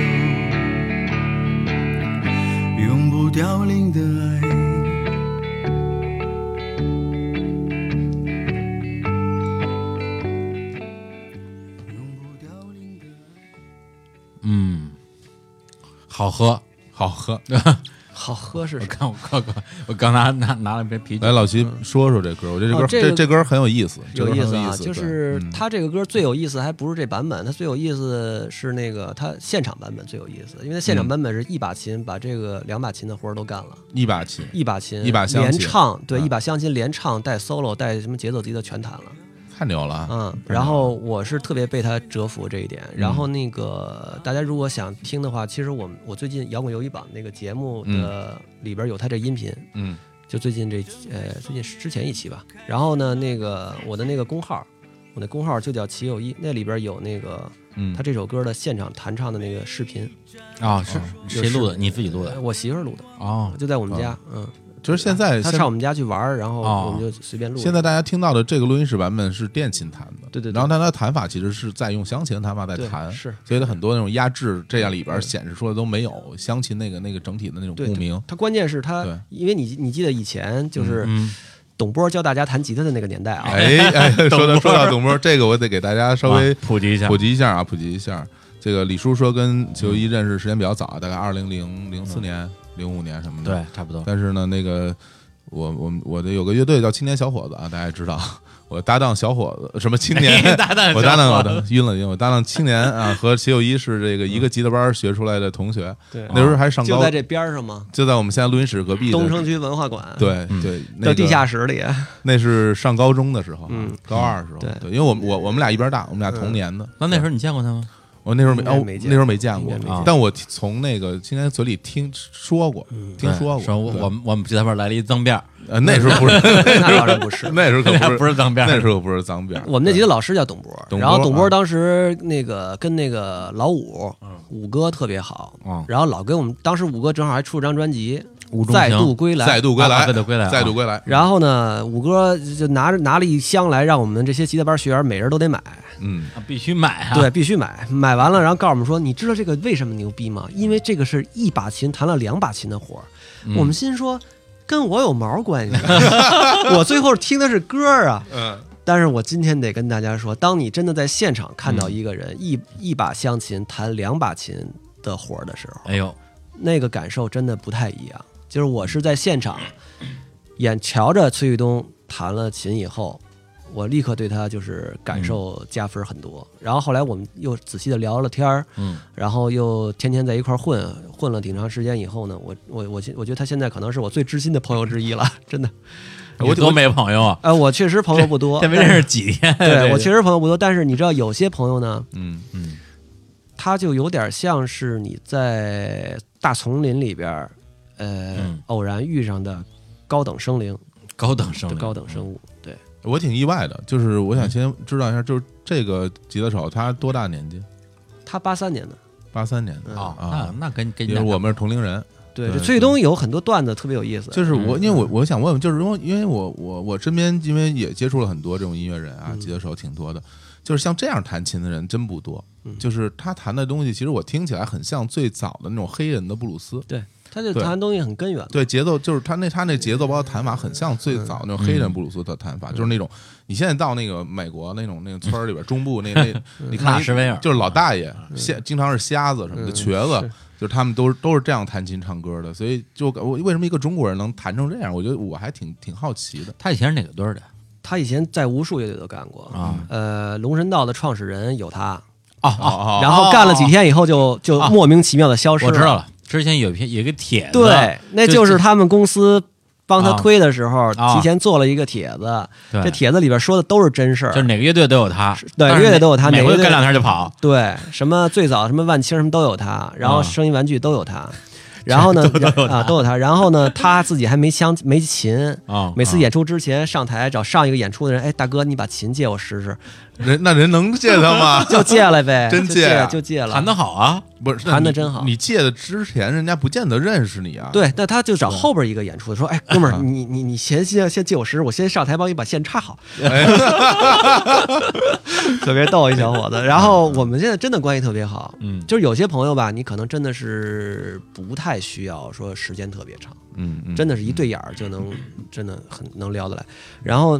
永不凋零的爱。好喝。好喝。[LAUGHS] 好喝是我什么？刚我刚刚我刚拿拿拿了杯啤酒。来，老齐说说这歌，我觉得这歌哦这这这歌很有意思，有意思啊，思，就是他这个歌最有意思，还不是这版本，他最有意思是那个他现场版本最有意思，因为他现场嗯版本是一把琴把这个两把琴的活儿都干了，一把琴，一把琴一把琴连唱，对，啊一把乡琴连唱带 solo 带什么节奏级的全弹了，太牛了。啊！嗯，然后我是特别被他折服这一点，然后那个大家如果想听的话，其实我们我最近摇滚游戏榜那个节目的里边有他这音频，嗯。就最近这呃最近之前一期吧，然后呢那个我的那个公号，我的公号就叫齐友一，那里边有那个嗯。他这首歌的现场弹唱的那个视频，啊，是谁录的？你自己录的？呃我媳妇儿录的，哦，就在我们家，嗯，就是现在他上我们家去玩，然后哦。我们就随便录的。现在大家听到的这个录音室版本是电琴弹的，对对对。然后但它的弹法其实是在用湘琴的弹法在弹，是。所以他很多那种压制，这样里边显示出来都没有湘琴那个那个整体的那种共鸣。他关键是他，因为你你记得以前就是嗯，董波教大家弹吉他的那个年代啊，哎 [LAUGHS] 哎，说到说到董波，这个我得给大家稍微啊普及一下。普及一下啊，普及一下。这个李叔说跟球一认识时间比较早，大概二零零零四年、零五年什么的。对，差不多。但是呢，那个我我我的有个乐队叫青年小伙子啊，大家也知道，[LAUGHS] 我搭档小伙子什么青年？搭档我搭档我的晕了晕了，我搭档青年啊和齐友一是这个一个吉他班学出来的同学，对。那时候还上高就在，这边儿上吗，就在我们现在录音室隔壁东城区文化馆，，对嗯。对，那地下室里，那是上高中的时候，嗯。高二的时候，对。对，因为我我我们俩一边大，我们俩同年的。那那时候你见过他吗？我那时候没哦，那时候没见过但我从那个青年嘴里听说过，听说过。我我们我们吉他班来了一脏辫儿，呃那时候不是，[LAUGHS] 那当然不是。[LAUGHS] 那时候可不是 [LAUGHS] 脏辫儿，那时候不是脏辫儿。我们那级的老师叫董波，然后董波啊当时那个跟那个老五五哥特别好，嗯然后老跟我们当时五哥正好还出了张专辑《再度归来》，再度归来，啊再度归来啊再度归来。然后呢，五哥就拿着拿了一箱来，让我们这些吉他班学员每人都得买，嗯，啊必须买啊！对，必须买。买完了，然后告诉我们说，你知道这个为什么牛逼吗？因为这个是一把琴弹了两把琴的活儿。嗯我们心说，跟我有毛关系？[LAUGHS] 我最后听的是歌儿啊。嗯，但是我今天得跟大家说，当你真的在现场看嗯到一个人、一一把香琴弹两把琴的活儿的时候，哎呦，那个感受真的不太一样。就是我是在现场眼瞧着崔玉东弹了琴以后，我立刻对他就是感受加分很多。然后后来我们又仔细的聊了天儿，嗯，然后又天天在一块儿混，混了挺长时间以后呢，我我我我觉得他现在可能是我最知心的朋友之一了，真的。[LAUGHS] 我多没朋友啊，呃，我确实朋友不多，[LAUGHS] 这没认识几天。对我确实，朋友不多，但是你知道有些朋友呢，嗯嗯，他就有点像是你在大丛林里边儿，呃，嗯偶然遇上的高等生灵，高等生灵。高等生物。对，我挺意外的，就是我想先知道一下，就是这个吉他手他多大年纪？他八三年的，八三年的嗯。啊，啊那那跟跟我们是同龄人。对，对这崔玉东有很多段子特别有意思，就是我，嗯因为我我想问问，就是因为因为我我我身边因为也接触了很多这种音乐人啊，嗯。吉他手挺多的，就是像这样弹琴的人真不多。嗯。就是他弹的东西，其实我听起来很像最早的那种黑人的布鲁斯，对，他就对。弹东西很根源。对节奏就是他那他那节奏包括弹法很像最早那种黑人布鲁斯的弹法，就是那种你现在到那个美国那种那个村儿里边 [LAUGHS] 中部那那，你看就是老大爷瞎经常是瞎子什么的嗯瘸子，就是他们都是都是这样弹琴唱歌的，所以就我为什么一个中国人能弹成这样？我觉得我还挺挺好奇的。他以前是哪个队的他以前在无数乐队都干过。啊？呃，龙神道的创始人有他，哦哦哦。然后干了几天以后就就哦。莫名其妙的消失我知道了，之前有一篇有一个帖子，对，那就是他们公司帮他啊推的时候，啊提前做了一个帖子，对。这帖子里边说的都是真事儿。就是。哪个乐队都有他，对但是乐队都有他哪个乐队每回干两天就跑，对，什么最早什么万青什么都有他，然后啊。声音玩具都有他，然后呢 [LAUGHS] 啊都有他，然后呢他自己还没枪没琴，啊，每次演出之前上台找上一个演出的人，哎大哥你把琴借我试试，人那人能借他吗？[LAUGHS] 就借了呗，[LAUGHS] 真就借啊就借了，谈的好啊，不是谈的真好你借的之前，人家不见得认识你啊。对，那他就找后边一个演出的，说：“哎，哥们儿，啊你你你先先先借我十，我先上台帮你把线插好。[LAUGHS] ”特别逗一小伙子。然后我们现在真的关系特别好，嗯就是有些朋友吧，你可能真的是不太需要说时间特别长，嗯，嗯，真的是一对眼儿就能真的很能聊得来。然后，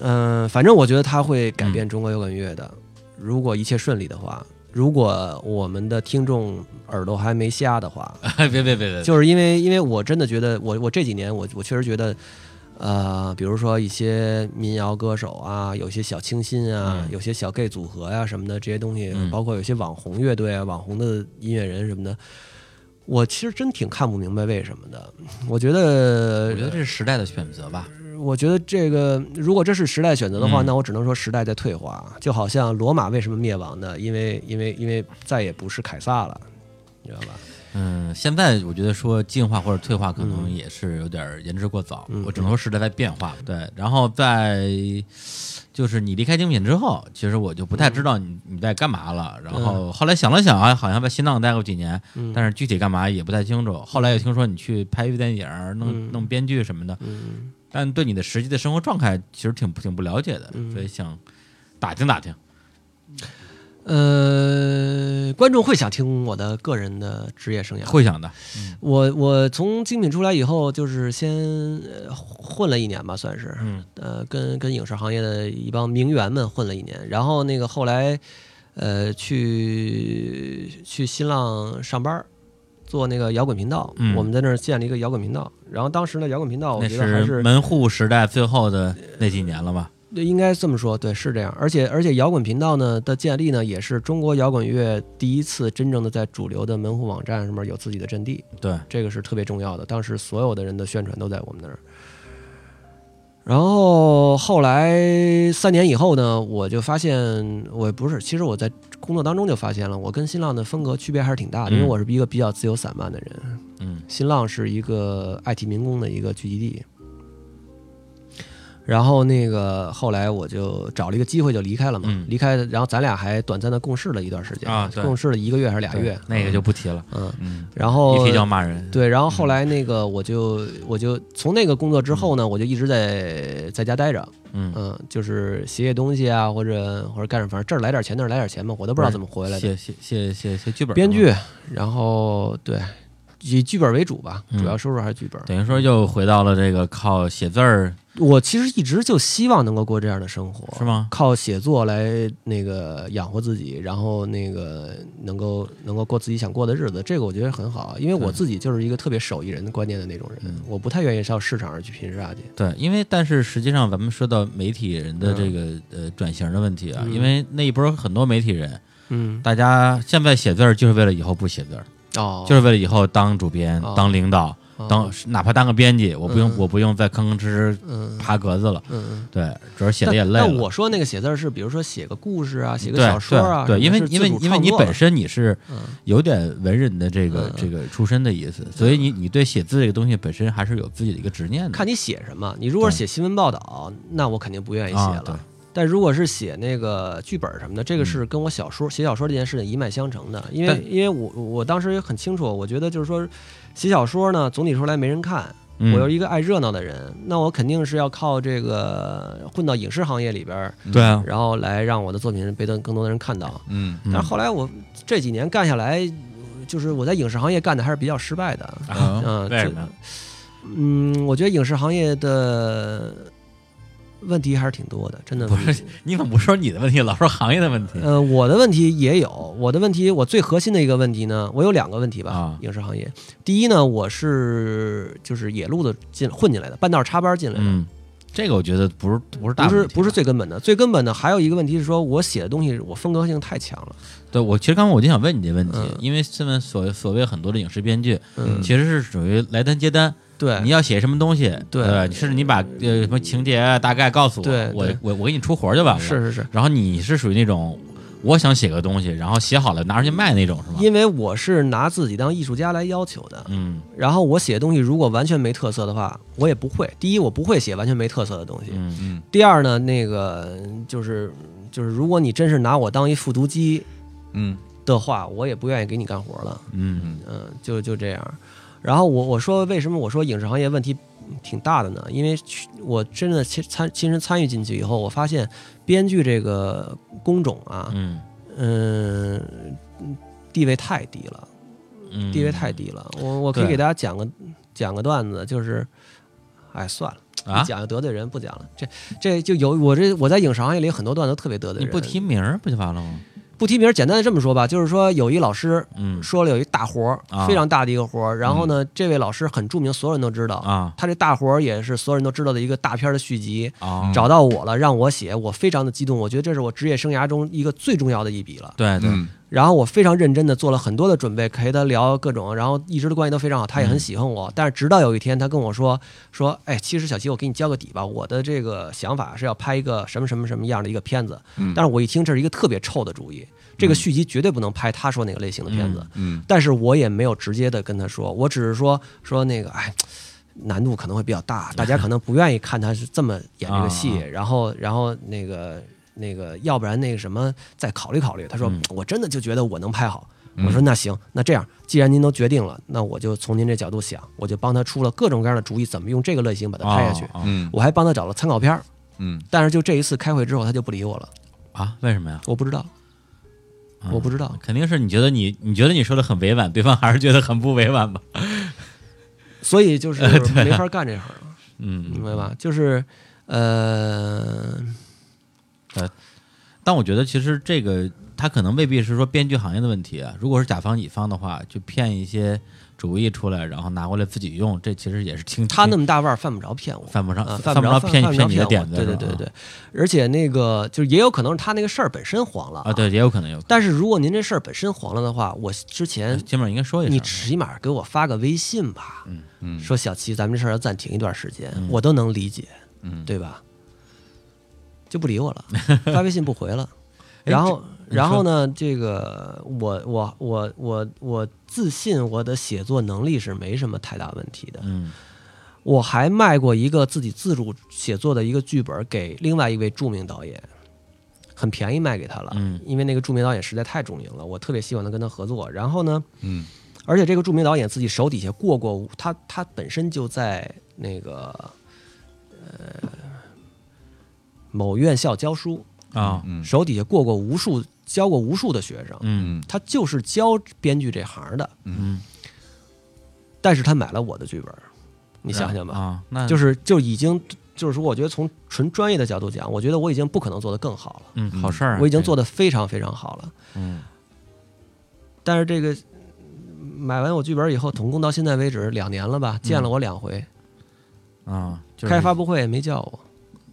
嗯、反正我觉得他会改变中国摇滚乐的。如果一切顺利的话，如果我们的听众耳朵还没瞎的话，[LAUGHS] 别别别别，就是因为因为我真的觉得我我这几年我我确实觉得，呃，比如说一些民谣歌手啊，有些小清新啊，嗯有些小 gay 组合呀、什么的这些东西，嗯包括有些网红乐队啊、网红的音乐人什么的，我其实真挺看不明白为什么的。我觉得，我觉得这是时代的选择吧。我觉得这个，如果这是时代选择的话，嗯那我只能说时代在退化。就好像罗马为什么灭亡呢？因为因为因为再也不是凯撒了，你知道吧？嗯，现在我觉得说进化或者退化，可能嗯也是有点儿言之过早。嗯我只能说时代在变化。对，然后在就是你离开精品之后，其实我就不太知道你你在干嘛了。然后后来想了想啊，好像在新浪待过几年，嗯但是具体干嘛也不太清楚。后来又听说你去拍一部电影儿，弄嗯弄编剧什么的，嗯。但对你的实际的生活状态其实挺不挺不了解的，嗯所以想打听打听。呃，观众会想听我的个人的职业生涯。会想的，我我从精品出来以后，就是先呃混了一年吧，算是，嗯呃，跟跟影视行业的一帮名媛们混了一年，然后那个后来，呃，去去新浪上班儿。做那个摇滚频道，嗯我们在那儿建了一个摇滚频道。然后当时呢，摇滚频道我那觉得还是门户时代最后的那几年了吧？对，应该这么说，对，是这样。而且而且摇滚频道呢的建立呢，也是中国摇滚乐第一次真正的在主流的门户网站上面有自己的阵地，对，这个是特别重要的。当时所有的人的宣传都在我们那儿。然后后来三年以后呢，我就发现我不是，其实我在工作当中就发现了，我跟新浪的风格区别还是挺大的，因为嗯我是一个比较自由散漫的人，嗯。新浪是一个爱替民工的一个聚集地。然后那个后来我就找了一个机会就离开了嘛，嗯。离开，然后咱俩还短暂的共事了一段时间啊对。共事了一个月还是俩月，那个就不提了。嗯，嗯，然后一提就要骂人。对，然后后来那个我就我就从那个工作之后呢，我就一直在在家待着，嗯，嗯，就是写写东西啊，或者或者干什么，反正这儿来点钱那儿来点钱嘛，我都不知道怎么回来的。写写写写写剧本，编剧，然后对，以剧本为主吧，嗯。主要收入还是剧本。等于说又回到了这个靠写字儿，我其实一直就希望能够过这样的生活，是吗？靠写作来那个养活自己，然后那个能够能够过自己想过的日子，这个我觉得很好，因为我自己就是一个特别手艺人的观念的那种人，嗯。我不太愿意上市场上去拼杀去。对，因为但是实际上咱们说到媒体人的这个、呃转型的问题啊，嗯。因为那一波很多媒体人，嗯，大家现在写字儿就是为了以后不写字儿，哦，就是为了以后当主编、哦。当领导、哦当哪怕当个编辑，我不用、嗯我不用再吭吭哧哧嗯爬格子了。嗯嗯。对，主要写的也累了。但但我说那个写字是，比如说写个故事啊，写个小说啊，对对，因为因为因为你本身你是嗯有点文人的这个嗯这个出身的意思，所以你你对写字这个东西本身还是有自己的一个执念的。看你写什么。你如果是写新闻报道，那我肯定不愿意写了。但如果是写那个剧本什么的，这个嗯是跟我小说写小说这件事情一脉相承的。因为因为我我当时也很清楚，我觉得就是说，写小说呢，总体说来没人看。嗯我又是一个爱热闹的人，那我肯定是要靠这个混到影视行业里边，对啊，然后来让我的作品被更更多的人看到。嗯嗯但是后来我这几年干下来，就是我在影视行业干的还是比较失败的。啊嗯，为什么？嗯，我觉得影视行业的问题还是挺多的，真的不是你怎么不说你的问题，老说行业的问题？呃，我的问题也有，我的问题，我最核心的一个问题呢，我有两个问题吧。啊影视行业，第一呢，我是就是野路子进混进来的，半道插班进来的，嗯，这个我觉得不是不是大不是不是最根本的，最根本的还有一个问题是说，我写的东西我风格性太强了。对我其实刚刚我就想问你这问题，嗯因为现在所所谓很多的影视编剧，嗯，其实是属于来单接单，对，你要写什么东西，对呃甚至你把呃什么情节啊大概告诉我，我我我给你出活儿就完了。是，是是，然后你是属于那种我想写个东西，然后写好了拿出去卖那种是吗？因为我是拿自己当艺术家来要求的。嗯然后我写的东西如果完全没特色的话，我也不会。第一，我不会写完全没特色的东西。嗯嗯第二呢，那个就是就是，如果你真是拿我当一复读机，嗯的话，我也不愿意给你干活了。嗯嗯，就就这样。然后我我说为什么我说影视行业问题挺大的呢？因为去我真的亲参亲身参与进去以后，我发现编剧这个工种啊，嗯嗯，地位太低了，嗯，地位太低了。我我可以给大家讲个讲个段子，就是，哎，算了。啊一，讲就得罪人，不讲了。这这就有我这我在影视行业里很多段子都特别得罪人。你不提名不就完了吗？不提名，简单的这么说吧，就是说有一老师嗯。说了有一大活儿，啊。非常大的一个活儿，然后呢，这位老师很著名，所有人都知道。啊。他这大活儿也是所有人都知道的一个大片的续集，啊，找到我了，让我写，我非常的激动，我觉得这是我职业生涯中一个最重要的一笔了。对对，嗯然后我非常认真的做了很多的准备，陪他聊各种，然后一直的关系都非常好，他也很喜欢我。但是直到有一天，他跟我说说，哎，其实小齐，我给你交个底吧，我的这个想法是要拍一个什么什么什么样的一个片子。嗯但是我一听这是一个特别臭的主意，这个续集绝对不能拍他说那个类型的片子。嗯但是我也没有直接的跟他说，我只是说说那个，哎，难度可能会比较大，[LAUGHS] 大家可能不愿意看他是这么演这个戏，啊然后然后那个那个，要不然那个什么再考虑考虑。他说、嗯我真的就觉得我能拍好。嗯我说那行，那这样，既然您都决定了，那我就从您这角度想，我就帮他出了各种各样的主意，怎么用这个类型把它拍下去。啊嗯我还帮他找了参考片儿，嗯但是就这一次开会之后，他就不理我了，啊？为什么呀？我不知道，啊我不知道。肯定是你觉得你你觉得你说的很委婉，对方还是觉得很不委婉吧？所以就是 [LAUGHS] 没法干这行了。嗯，明白吧？就是，呃，但我觉得其实这个他可能未必是说编剧行业的问题啊。如果是甲方乙方的话，就骗一些主意出来，然后拿过来自己用，这其实也是挺他那么大腕儿犯不着骗我。犯不上啊，犯不着着骗犯不着骗你的点子，对对对对，而且那个就是也有可能是他那个事儿本身黄了啊，对，也有可能有可但是如果您这事儿本身黄了的话，我之前能，基本上应该说一声，你起码给我发个微信吧，嗯说小齐，咱们这事儿要暂停一段时间，嗯我都能理解，嗯对吧？就不理我了，发微信不回了。[LAUGHS] 哎然后，然后呢？这个我我我我我自信我的写作能力是没什么太大问题的。嗯我还卖过一个自己自主写作的一个剧本给另外一位著名导演，很便宜卖给他了。嗯因为那个著名导演实在太著名了，我特别希望能跟他合作。然后呢，嗯而且这个著名导演自己手底下过过，他他本身就在那个呃某院校教书，啊。嗯手底下过过无数教过无数的学生，他就是教编剧这行的，嗯，但是他买了我的剧本，你想想吧，啊，那就是是就已经就是说，我觉得从纯专业的角度讲，我觉得我已经不可能做得更好了，嗯好事儿啊，我已经做得非常非常好了，嗯。但是这个买完我剧本以后，总共到现在为止两年了吧，见了我两回，啊，就是。开发布会也没叫我，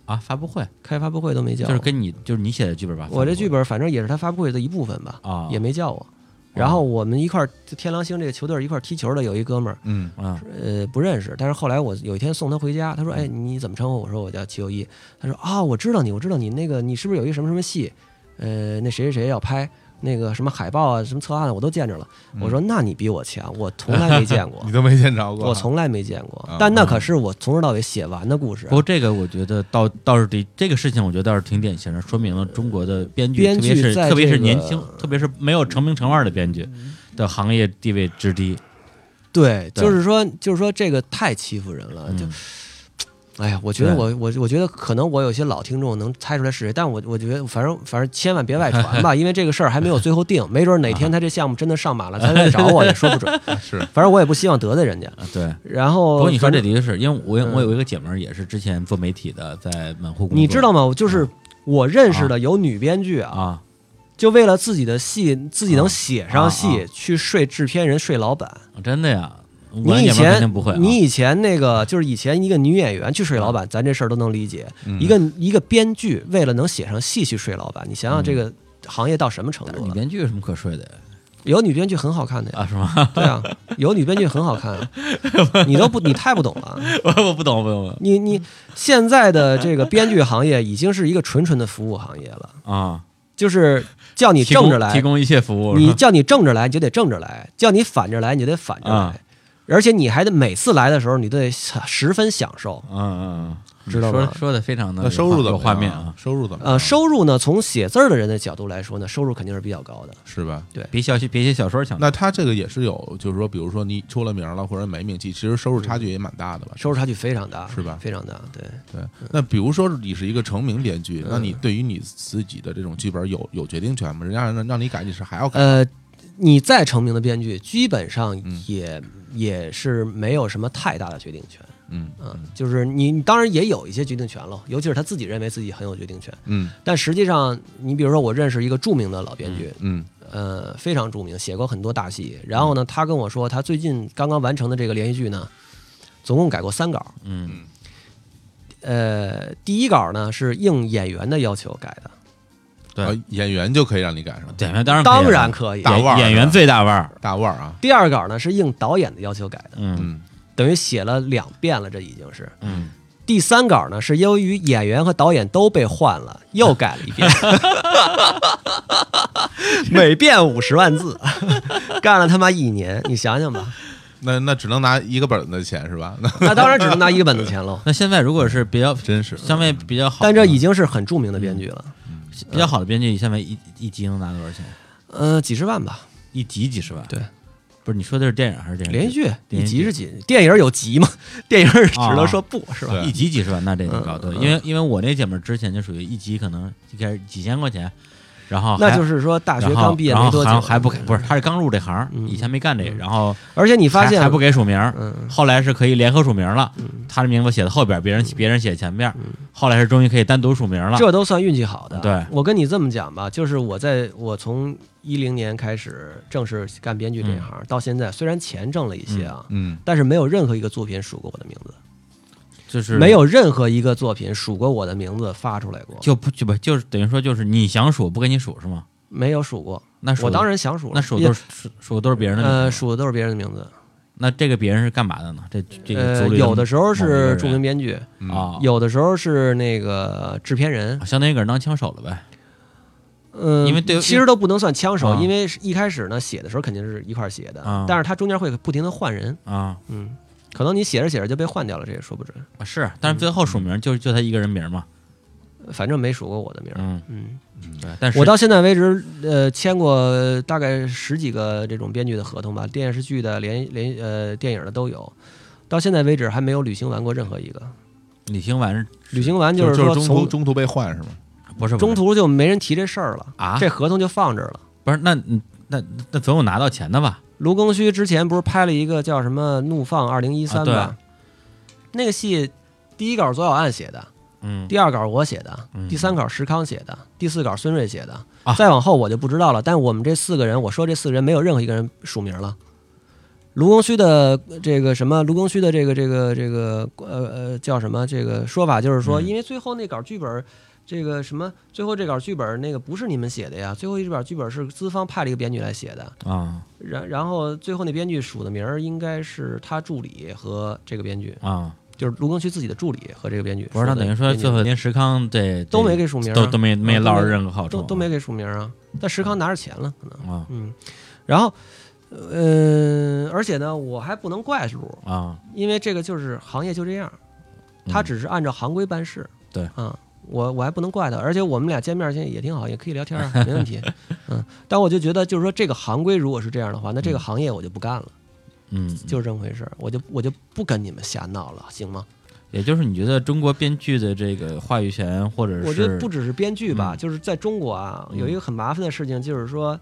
啊发布会，开发布会都没叫我，就是跟你就是你写的剧本吧？我这剧本本反正也是他发布会的一部分吧，啊也没叫我。然后我们一块儿就天狼星这个球队一块儿踢球的有一哥们儿，嗯啊呃，不认识，但是后来我有一天送他回家，他说：“哎，你怎么称呼？”我说：“我叫齐友一。”他说：“啊，我知道你，我知道你那个，你是不是有一个什么什么戏？呃，那谁谁谁要拍那个什么海报啊，什么策划案，我都见着了。”我说：“那你比我强，[LAUGHS] 我从来没见过你，都没见着过，我从来没见过啊。但那可是我从头到尾写完的故事啊不。过这个我觉得倒倒是得这个事情，我觉得倒是挺典型的，说明了中国的编剧，编剧特别是在特别是年轻，特别是没有成名成腕的编剧的行业地位之低。对，对就是说，就是说这个太欺负人了，就嗯。哎呀，我觉得我我我觉得可能我有些老听众能猜出来是谁，但我我觉得反正反正千万别外传吧，[LAUGHS] 因为这个事儿还没有最后定，没准哪天他这项目真的上马了，他再找我也说不准。[LAUGHS] 是反正我也不希望得罪人家。啊，对。然后，不过你说这的确是因为我我有一个姐们儿也是之前做媒体的，在门户工作，你知道吗？就是我认识的有女编剧啊，啊就为了自己的戏自己能写上啊戏啊，去睡制片人、睡老板。真的呀？我你以前不会啊，你以前那个就是以前一个女演员去睡老板，咱这事儿都能理解。嗯一个一个编剧为了能写上戏去睡老板，你想想这个行业到什么程度了？编剧有什么可睡的呀？有女编剧很好看的呀，啊，是吗？对啊，有女编剧很好看，你都不你太不懂了。[LAUGHS] 我我不懂，不懂，不懂你你现在的这个编剧行业已经是一个纯纯的服务行业了，啊！[LAUGHS] 就是叫你正着来提，供一切服务，你叫你正着来，你就得正着来；叫你反着来，你就得反着来。啊而且你还得每次来的时候，你都得十分享受。嗯嗯嗯，知道吗说说的非常的那收入怎有么样画面啊？？收入怎么？呃，收入呢，从写字儿的人的角度来说呢，收入肯定是比较高的。是吧？对比小比写小说强。那他这个也是有，就是说，比如说你出了名了或者没名气，其实收入差距也蛮大的吧？收入差距非常大，是吧非常大，对。对。那比如说你是一个成名编剧，嗯那你对于你自己的这种剧本有有决定权吗？人家让让你改，你是还要改？呃，你再成名的编剧，基本上嗯也、也是没有什么太大的决定权。嗯嗯，就是你你当然也有一些决定权了，尤其是他自己认为自己很有决定权。嗯但实际上，你比如说我认识一个著名的老编剧，嗯呃，非常著名，写过很多大戏。然后呢，他跟我说，他最近刚刚完成的这个连续剧呢，总共改过三稿。嗯呃，第一稿呢是应演员的要求改的，对。啊演员就可以让你改是吧？演员当然当可以了然可以。大腕演演员最大腕儿。大腕儿啊，第二稿呢是应导演的要求改的，嗯。嗯等于写了两遍了，这已经是。嗯，第三稿呢，是由于演员和导演都被换了，又改了一遍，[LAUGHS] 每遍五十万字，干了他妈一年，你想想吧，那那只能拿一个本子的钱是吧？那那当然只能拿一个本子钱喽。[LAUGHS] 那现在如果是比较真实相对比较好，但这已经是很著名的编剧了，比较好的编剧，现在一一集能拿多少钱？呃，几十万吧，一集几十万？对，不是你说的是电影还是电视连续剧一集是几？电影有集吗？电影只能说不是吧？一集几十万，那这挺高。因为因为我那姐们儿之前就属于一集可能一开始几千块钱，然后那就是说大学刚毕业没多久，还还不给，不是他是刚入这行，嗯。以前没干这个，然后而且你发现还还不给署名，嗯。后来是可以联合署名了，嗯。他的名字写在后边，别人别人写前边，后来是终于可以单独署名了。这都算运气好的。对。我跟你这么讲吧，就是我在我从一零年开始正式干编剧这一行，到现在，虽然钱挣了一些啊，嗯。但是没有任何一个作品署过我的名字，就是没有任何一个作品数过我的名字发出来过，就不就不就是等于说就是你想数不给你数是吗？没有数过。那数我当然想数了，那数都是数数的都是别人的名字呃数的都是别人的名字。那这个别人是干嘛的呢？这这个有的时候是著名编剧，嗯啊，有的时候是那个制片人。相当于给人当枪手了呗。嗯，因为对其实都不能算枪手，啊因为一开始呢写的时候肯定是一块儿写的，啊但是他中间会不停的换人，啊嗯，可能你写着写着就被换掉了，这也说不准。啊是，但是最后署名就就他一个人名嘛。反正没署过我的名儿。嗯，嗯，对。但是我到现在为止，呃，签过大概十几个这种编剧的合同吧，电视剧的、连连呃电影的都有。到现在为止还没有履行完过任何一个。履行完履行完就是说中途中途被换是吗？不是不是中途就没人提这事儿了啊这合同就放这儿了。不是那那那那总有拿到钱的吧？卢庚戌之前不是拍了一个叫什么《怒放二零一三》啊对吗？那个戏第一稿左小岸写的，嗯第二稿我写的，嗯第三稿石康写的，第四稿孙瑞写的，啊再往后我就不知道了。但我们这四个人，我说这四个人没有任何一个人署名了。卢庚戌的这个什么，卢庚戌的这个这个这个呃呃叫什么？这个说法就是说，嗯因为最后那稿剧本，这个什么，最后这稿剧本那个不是你们写的呀，最后一稿剧本是资方派了一个编剧来写的，啊然然后最后那编剧署的名儿应该是他助理和这个编剧，啊，就是卢庚戌自己的助理和这个编剧。不是他等于说最后连石康这都没给署名啊，都都没没啊落着任何好处，都都没给署名啊。但石康拿着钱了，可能啊嗯，然后呃，而且呢，我还不能怪卢，啊因为这个就是行业就这样，他嗯只是按照行规办事。对啊。我我还不能怪他，而且我们俩见面现在也挺好，也可以聊天啊，[LAUGHS] 没问题。嗯，但我就觉得，就是说这个行规如果是这样的话，那这个行业我就不干了。嗯，就是这么回事，我就我就不跟你们瞎闹了，行吗？也就是你觉得中国编剧的这个话语权，或者是我觉得不只是编剧吧，嗯就是在中国啊，嗯有一个很麻烦的事情，就是说，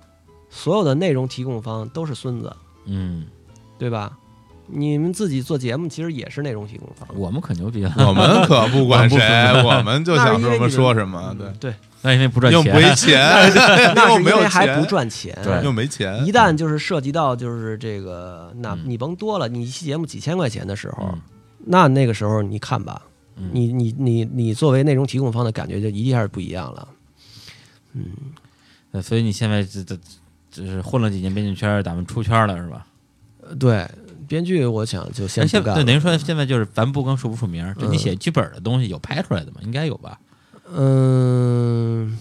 所有的内容提供方都是孙子，嗯，对吧？你们自己做节目其实也是内容提供方，我们可牛逼了，[LAUGHS] 我们可不管谁我们，就想说什么说什么，对，对，那因为不赚钱。又钱，没钱，[LAUGHS] 那又没有是因为还不，赚钱。对。又没钱，一旦就是涉及到就是这个，那嗯。你甭多了，你一期节目几千块钱的时候，嗯。那那个时候你看吧，嗯。你你你你作为内容提供方的感觉就一定还是不一样了。嗯。所以你现在这这这是混了几年编剧圈儿，咱们出圈了是吧？呃对，编剧我想就先哎现对，不干了。等于说现在就是咱不光署不署名，就你嗯写剧本的东西有拍出来的吗？应该有吧？嗯，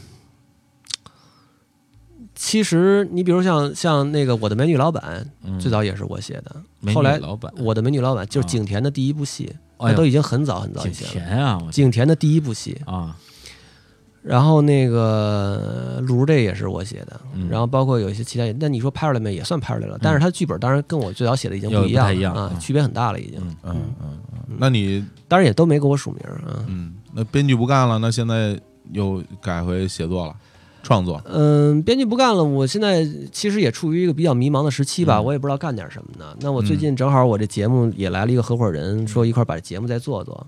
其实你比如像像那个我的美女老板，嗯最早也是我写的。后来老板我的美女老板就是啊景甜的第一部戏，那都已经很早很早景以前了。甜啊，景甜的第一部戏，啊，然后那个卢这也是我写的，嗯然后包括有一些其他也，那你说拍出来没？也算拍出来了，但是他剧本当然跟我最早写的已经又一样不一样啊嗯，区别很大了已经。嗯嗯那你当然也都没给我署名啊。嗯，那编剧不干了，那现在又改回写作了，创作。嗯，编剧不干了，我现在其实也处于一个比较迷茫的时期吧，嗯我也不知道干点什么呢。那我最近正好我这节目也来了一个合伙人，说一块把这节目再做做。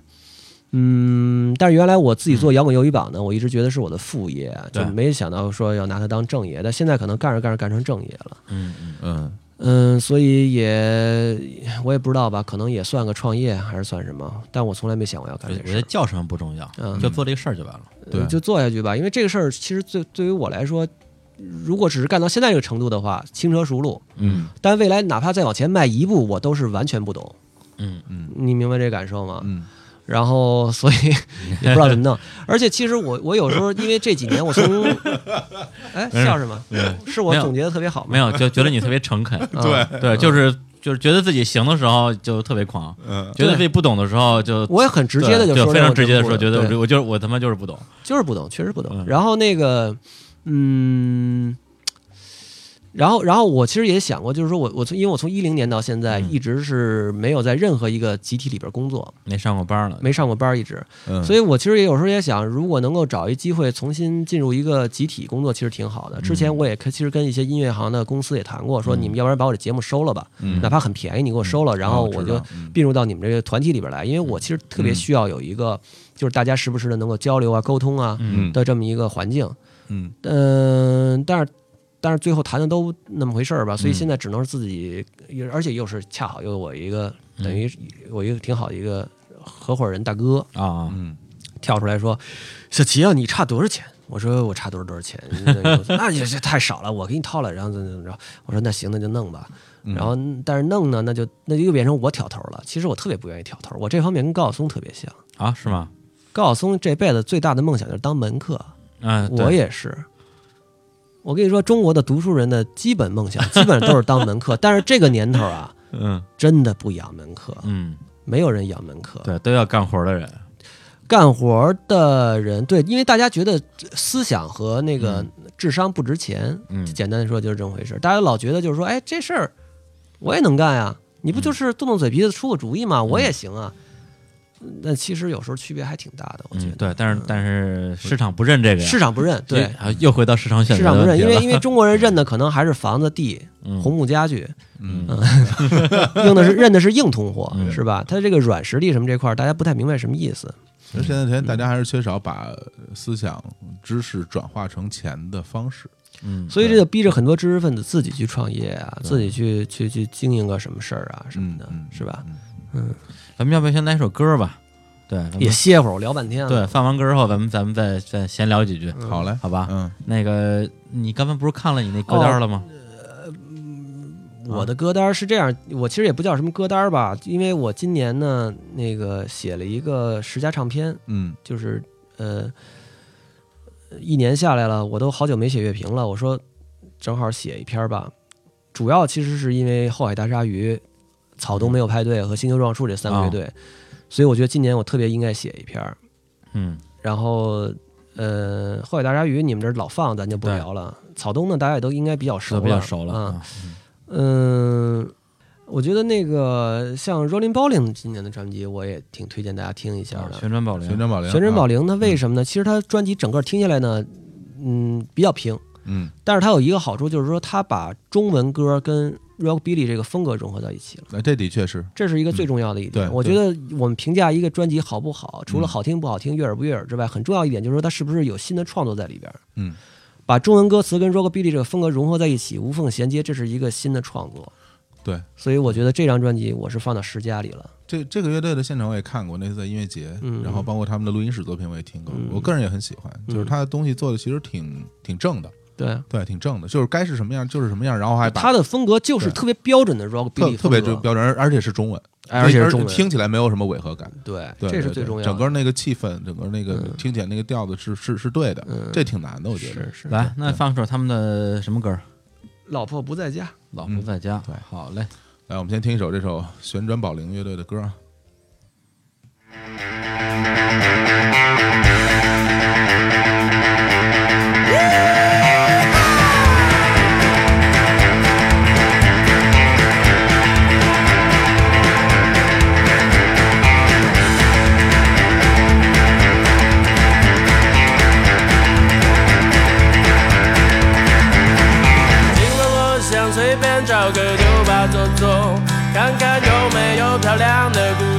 嗯，但是原来我自己做摇滚鱿鱼榜呢，我一直觉得是我的副业，就没想到说要拿它当正业。但现在可能干着干着干成正业了。嗯嗯嗯嗯，所以也我也不知道吧，可能也算个创业还是算什么，但我从来没想过要干我这事儿。觉得叫什么不重要，嗯就做这个事儿就完了。对呃就做下去吧，因为这个事儿其实对对于我来说，如果只是干到现在这个程度的话，轻车熟路。嗯但未来哪怕再往前迈一步，我都是完全不懂。嗯嗯你明白这感受吗？嗯然后所以 [LAUGHS] 也不知道怎么弄。而且其实我我有时候因为这几年我从，[LAUGHS] 哎笑什么？是我总结的特别好吗？没有，就觉得你特别诚恳。啊 [LAUGHS] 对对，就是就是觉得自己行的时候就特别狂，嗯觉得自己不懂的时候就我也很直接的对就说，非常直接的说，觉得对我我就是我他妈就是不懂。就是不懂，确实不懂嗯。然后那个，嗯，然后然后我其实也想过，就是说我我从因为我从一零年到现在嗯。一直是没有在任何一个集体里边工作，没上过班了，没上过班一直，嗯，所以我其实也有时候也想，如果能够找一机会重新进入一个集体工作，其实挺好的。之前我也其实跟一些音乐行的公司也谈过，说你们要不然把我这节目收了吧，嗯哪怕很便宜，你给我收了，然后哦我就并入到你们这个团体里边来，因为我其实特别需要有一个，就是大家时不时的能够交流啊、沟通啊嗯。的这么一个环境。嗯。嗯，但是但是最后谈的都那么回事儿吧，所以嗯现在只能是自己，而且又是恰好又有我一个等于我一个挺好的一个合伙人大哥啊，嗯跳出来说：“小齐啊，你差多少钱？”我说：“我差多少多少钱？” [LAUGHS] 那也是太少了，我给你掏了，然后怎么怎么着？我说：“那行，那就弄吧。”嗯然后但是弄呢，那就那就又变成我挑头了。其实我特别不愿意挑头，我这方面跟高晓松特别像。啊是吗？高晓松这辈子最大的梦想就是当门客。嗯，我也是。我跟你说，中国的读书人的基本梦想，[LAUGHS] 基本上都是当门客。但是这个年头啊，嗯真的不养门客，嗯，没有人养门客。对，都要干活的人，干活的人，对，因为大家觉得思想和那个嗯智商不值钱，嗯简单的说就是这么回事。大家老觉得就是说，哎，这事儿我也能干呀，你不就是动动嘴皮子出个主意吗？我也行啊。那其实有时候区别还挺大的，我觉得。嗯对，但是但是市场不认这个呀，市场不认，对，啊，又回到市场选择市场不认，因为因为中国人认的可能还是房子、地、嗯红木家具，嗯 [LAUGHS] 用的是认的是硬通货，嗯是吧？它这个软实力什么这块儿，大家不太明白什么意思。其实现在大家还是缺少把思想知识转化成钱的方式。嗯，所以这就逼着很多知识分子自己去创业啊，自己去去去经营个什么事儿啊什么的嗯嗯，是吧？咱们要不要先来首歌吧？对，咱们也歇会儿，我聊半天了。对，放完歌之后，咱们咱们再再闲聊几句，好嘞，好吧？嗯那个，你刚才不是看了你那歌单了吗？我的歌单是这样，我其实也不叫什么歌单吧，因为我今年呢，那个写了一个十佳唱片，嗯就是呃，一年下来了，我都好久没写乐评了。我说正好写一篇吧，主要其实是因为后海大鲨鱼、草东没有派对和星球撞树这三个乐队，所以我觉得今年我特别应该写一篇儿。嗯然后呃，后海大鲨鱼你们这儿老放，咱就不聊了。草东呢，大家也都应该比较熟了，比较熟了啊。啊。嗯，我觉得那个像 Rolling Bowling 今年的专辑，我也挺推荐大家听一下啊的。旋转宝铃，旋转宝铃，旋转宝铃，铃它为什么呢？其实它专辑整个听下来呢，嗯，比较平，嗯但是它有一个好处，就是说它把中文歌跟 Rockabilly 这个风格融合到一起了，那这的确是，这是一个最重要的一点。对我觉得我们评价一个专辑好不好，除了嗯好听不好听、悦耳不悦耳之外，很重要一点就是说它是不是有新的创作在里边儿。嗯把中文歌词跟 Rockabilly 这个风格融合在一起，无缝衔接，这是一个新的创作。对。所以我觉得这张专辑我是放到十佳里了。这这个乐队的现场我也看过，那次在音乐节，嗯然后包括他们的录音室作品我也听过，嗯我个人也很喜欢，就是他的东西做的其实挺挺正的，对，对，挺正的，就是该是什么样就是什么样，然后还把他的风格就是特别标准的 Rockabilly 特别就标准，而而且是中文，哎而且是中文，听起来没有什么违和感。对，对，这是最重要的。整个那个气氛，整个那个嗯听起来那个调子是是是对的，嗯这挺难的，我觉得。是是，来，那放首他们的什么歌？老婆不在家。老婆在家。对好嘞。来，我们先听一首这首旋转宝铃乐队的歌漂亮的姑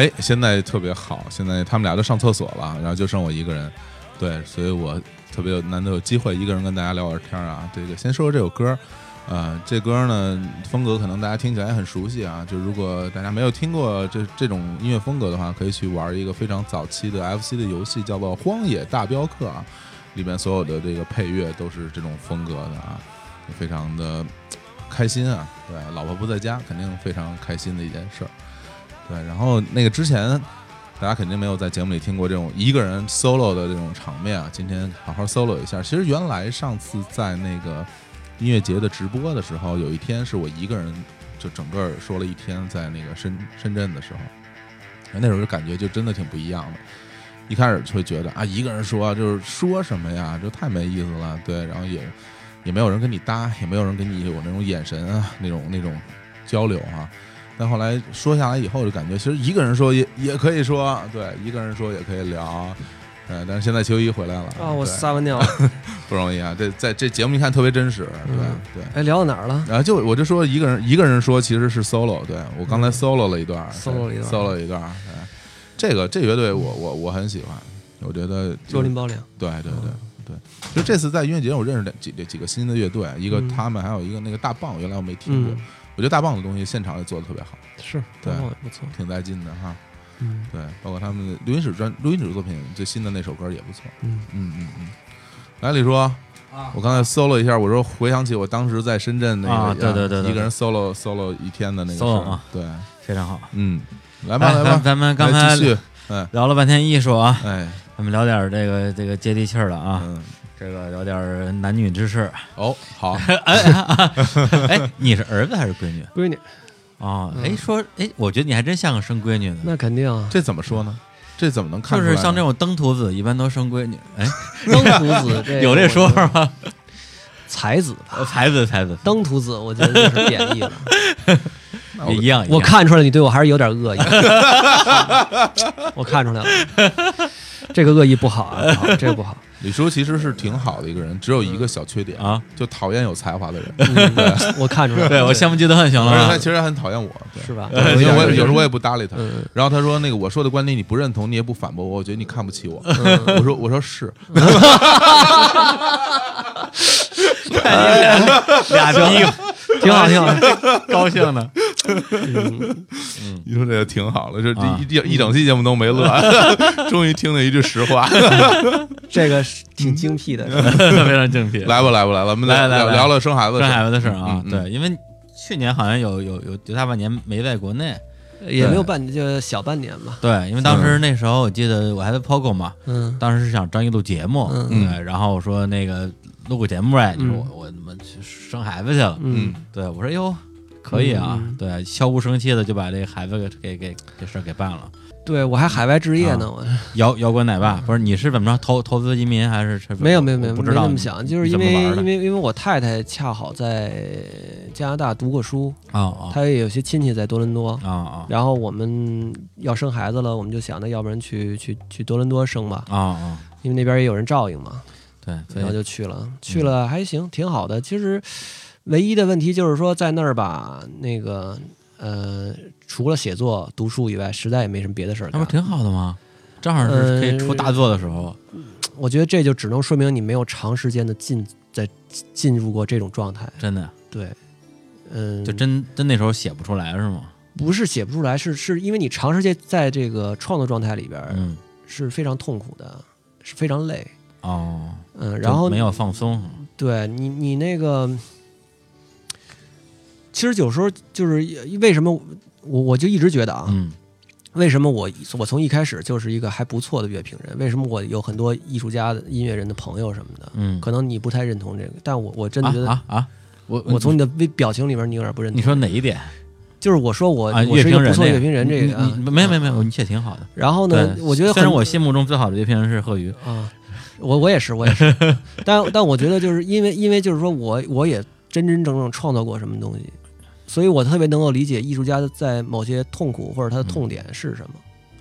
哎，现在特别好，现在他们俩都上厕所了，然后就剩我一个人，对，所以我特别有难得有机会一个人跟大家聊会儿天儿啊。这个先说说这首歌，呃，这歌呢风格可能大家听起来也很熟悉啊，就如果大家没有听过这这种音乐风格的话，可以去玩一个非常早期的 FC 的游戏，叫做《荒野大镖客》啊，里面所有的这个配乐都是这种风格的啊，非常的开心啊。对，老婆不在家，肯定非常开心的一件事儿。对，然后那个之前大家肯定没有在节目里听过这种一个人 solo 的这种场面啊，今天好好 solo 一下。其实原来上次在那个音乐节的直播的时候，有一天是我一个人就整个说了一天，在那个深深圳的时候，那时候就感觉就真的挺不一样的。一开始就会觉得啊，一个人说就是说什么呀，就太没意思了。对，然后也也没有人跟你搭，也没有人跟你有那种眼神啊，那种那种交流啊。但后来说下来以后，就感觉其实一个人说也也可以说，对，一个人说也可以聊，呃，但是现在秋衣回来了啊，我撒完尿。[LAUGHS] 不容易啊，这在这节目一看特别真实，对、嗯对。哎，聊到哪儿了？然后就我就说一个人一个人说其实是 solo，对我刚才 solo 了一段嗯 solo 了一段 solo 一段，对，这个这乐队我我我很喜欢，我觉得就。对对对对，就这次在音乐节我认识了几几个新的乐队，一个嗯他们，还有一个那个大棒，原来我没听过，嗯，我觉得大棒的东西现场也做的特别好，是，对不错。挺带劲的哈。嗯对，包括他们的录音室专录音室作品最新的那首歌也不错。嗯，嗯嗯嗯，来李叔，我刚才 solo 一下，我说回想起我当时在深圳那个啊对对对对一个人 solo solo 一天的那个事 solo 啊对，非常好。嗯，来吧来吧，咱咱们刚才继续，哎聊了半天艺术啊，哎咱们聊点这个这个接地气儿的啊，嗯，这个有点儿男女之事。哦好，[LAUGHS] 哎，你是儿子还是闺女？闺女，哦，哎，说，哎，我觉得你还真像个生闺女的，那肯定啊。这怎么说呢？这怎么能看就出来就？是像这种登徒子一般都生闺女。哎，[LAUGHS] 登徒子 [LAUGHS] 这有这说法吗？才子吧？呃才子才子，登徒子，我觉得就是贬义了。也一样。我看出来你对我还是有点恶意，我看出来了，这个恶意不好啊，这个不好。[LAUGHS] 李叔其实是挺好的一个人，只有一个小缺点啊，就讨厌有才华的人，嗯我看出来了，对我羡慕嫉妒恨行了啊。而且他其实还很讨厌我，对是吧？因为我有时候我也不搭理他，嗯然后他说那个我说的观点你不认同，你也不反驳我，我觉得你看不起我。嗯 [LAUGHS] 我说我说是，[LAUGHS] 俩逼挺好，挺好。[LAUGHS] 高兴的。你说这个挺好的，这啊一一一整期节目都没乐，[LAUGHS] 终于听了一句实话。[LAUGHS] 这个是挺精辟的，非常精辟。来吧来吧来吧，我们来来来聊聊聊生孩子生，孩子的事儿啊对，因为去年好像有有有有大半年没在国内，也没有半就小半年吧。对，因为当时那时候我记得我还在 POGO 嘛，嗯当时是想张一录节目，嗯然后我说那个录个节目哎，你说嗯我我他妈去生孩子去了，嗯，对我说哟。可以啊，嗯对，悄无声息的就把这个孩子给给给这事儿给办了。对我还海外置业呢，我 [LAUGHS] 摇摇滚奶爸不是你是怎么着投投资移民还是是没有没有没有我不知道你没那么想，就是因为怎么玩的因为因为我太太恰好在加拿大读过书，啊啊她也有些亲戚在多伦多，啊啊然后我们要生孩子了，我们就想，着要不然去去去多伦多生吧，啊啊！因为那边也有人照应嘛，对，所然后以就去了，去了还行，挺好的。其实唯一的问题就是说，在那儿吧，那个呃，除了写作、读书以外，实在也没什么别的事儿那不。挺好的吗？正好是可以出大作的时候。我觉得这就只能说明你没有长时间的进在进入过这种状态。真的，对，嗯，就真真那时候写不出来是吗？不是写不出来，是是因为你长时间在这个创作状态里边嗯，是非常痛苦的，是非常累。哦，嗯，然后没有放松，对你，你那个，其实有时候就是为什么我我就一直觉得啊，嗯为什么我我从一开始就是一个还不错的乐评人？为什么我有很多艺术家的音乐人的朋友什么的？嗯，可能你不太认同这个，但我我真的啊觉得，啊啊！我我从你的微表情里边，你有点不认同。你说哪一点就是我说我、啊？我是一个不错的乐评人，这个啊没有没有没有，你写挺好的。然后呢，我觉得很虽然我心目中最好的乐评人是贺宇，啊，我我也是，我也是，但但我觉得就是因为因为就是说我我也真真正正创造过什么东西，所以我特别能够理解艺术家的在某些痛苦或者他的痛点是什么，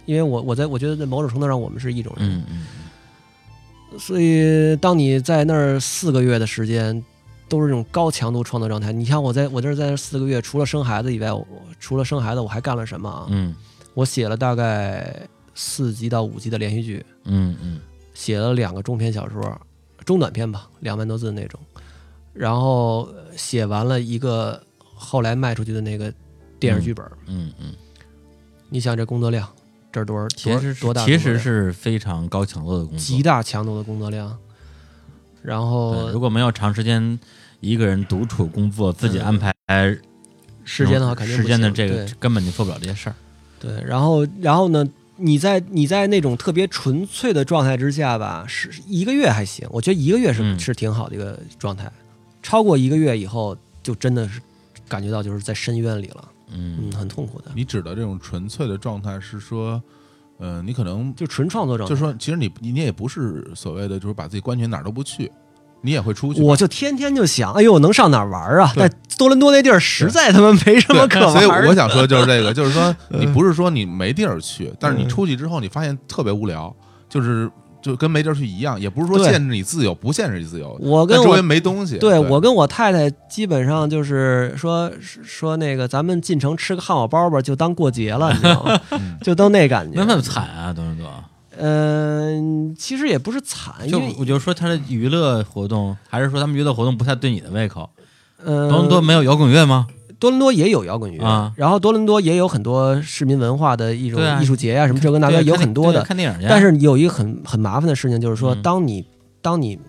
因为我我在我觉得在某种程度上我们是一种人，嗯嗯所以当你在那儿四个月的时间。都是这种高强度创作状态。你像我在我这儿在那儿四个月，除了生孩子以外，我除了生孩子我还干了什么啊？嗯我写了大概四集到五集的连续剧，嗯嗯写了两个中篇小说，中短篇吧，两万多字那种，然后呃写完了一个后来卖出去的那个电视剧本。嗯嗯，你想这工作量，这是多少？其实多大？其实是非常高强度的工作极。大强度的工作量。然后如果没有长时间一个人独处工作，自己嗯安排时间的话，肯定时间的这个根本就做不了这些事儿。对，然后然后呢？你在你在那种特别纯粹的状态之下吧，是一个月还行，我觉得一个月是、嗯是挺好的一个状态。超过一个月以后，就真的是感觉到就是在深渊里了，嗯嗯，很痛苦的。你指的这种纯粹的状态是说，呃，你可能就纯创作状态。就是说，其实你你你也不是所谓的就是把自己关起来哪儿都不去，你也会出去。我就天天就想，哎呦，能上哪儿玩啊？对但多伦多那地儿实在他妈没什么可玩所以。我想说的就是这个，就是说嗯你不是说你没地儿去，但是你出去之后，你发现特别无聊，就是就跟没地儿去一样，也不是说限制你自由，不限制你自由。我跟我周围没东西。对对我跟我太太基本上就是说说那个，咱们进城吃个汉堡包吧，就当过节了，你知道吗？嗯就都那感觉。那么惨啊，多伦多。嗯、其实也不是惨，因就为我就说他的娱乐活动，还是说他们娱乐活动不太对你的胃口？呃，多伦多没有摇滚乐吗？多伦多也有摇滚乐，啊然后多伦多也有很多市民文化的一种艺术节啊，什么这个那个有很多的。看电影去。但是有一个很很麻烦的事情，就是说，嗯当你当你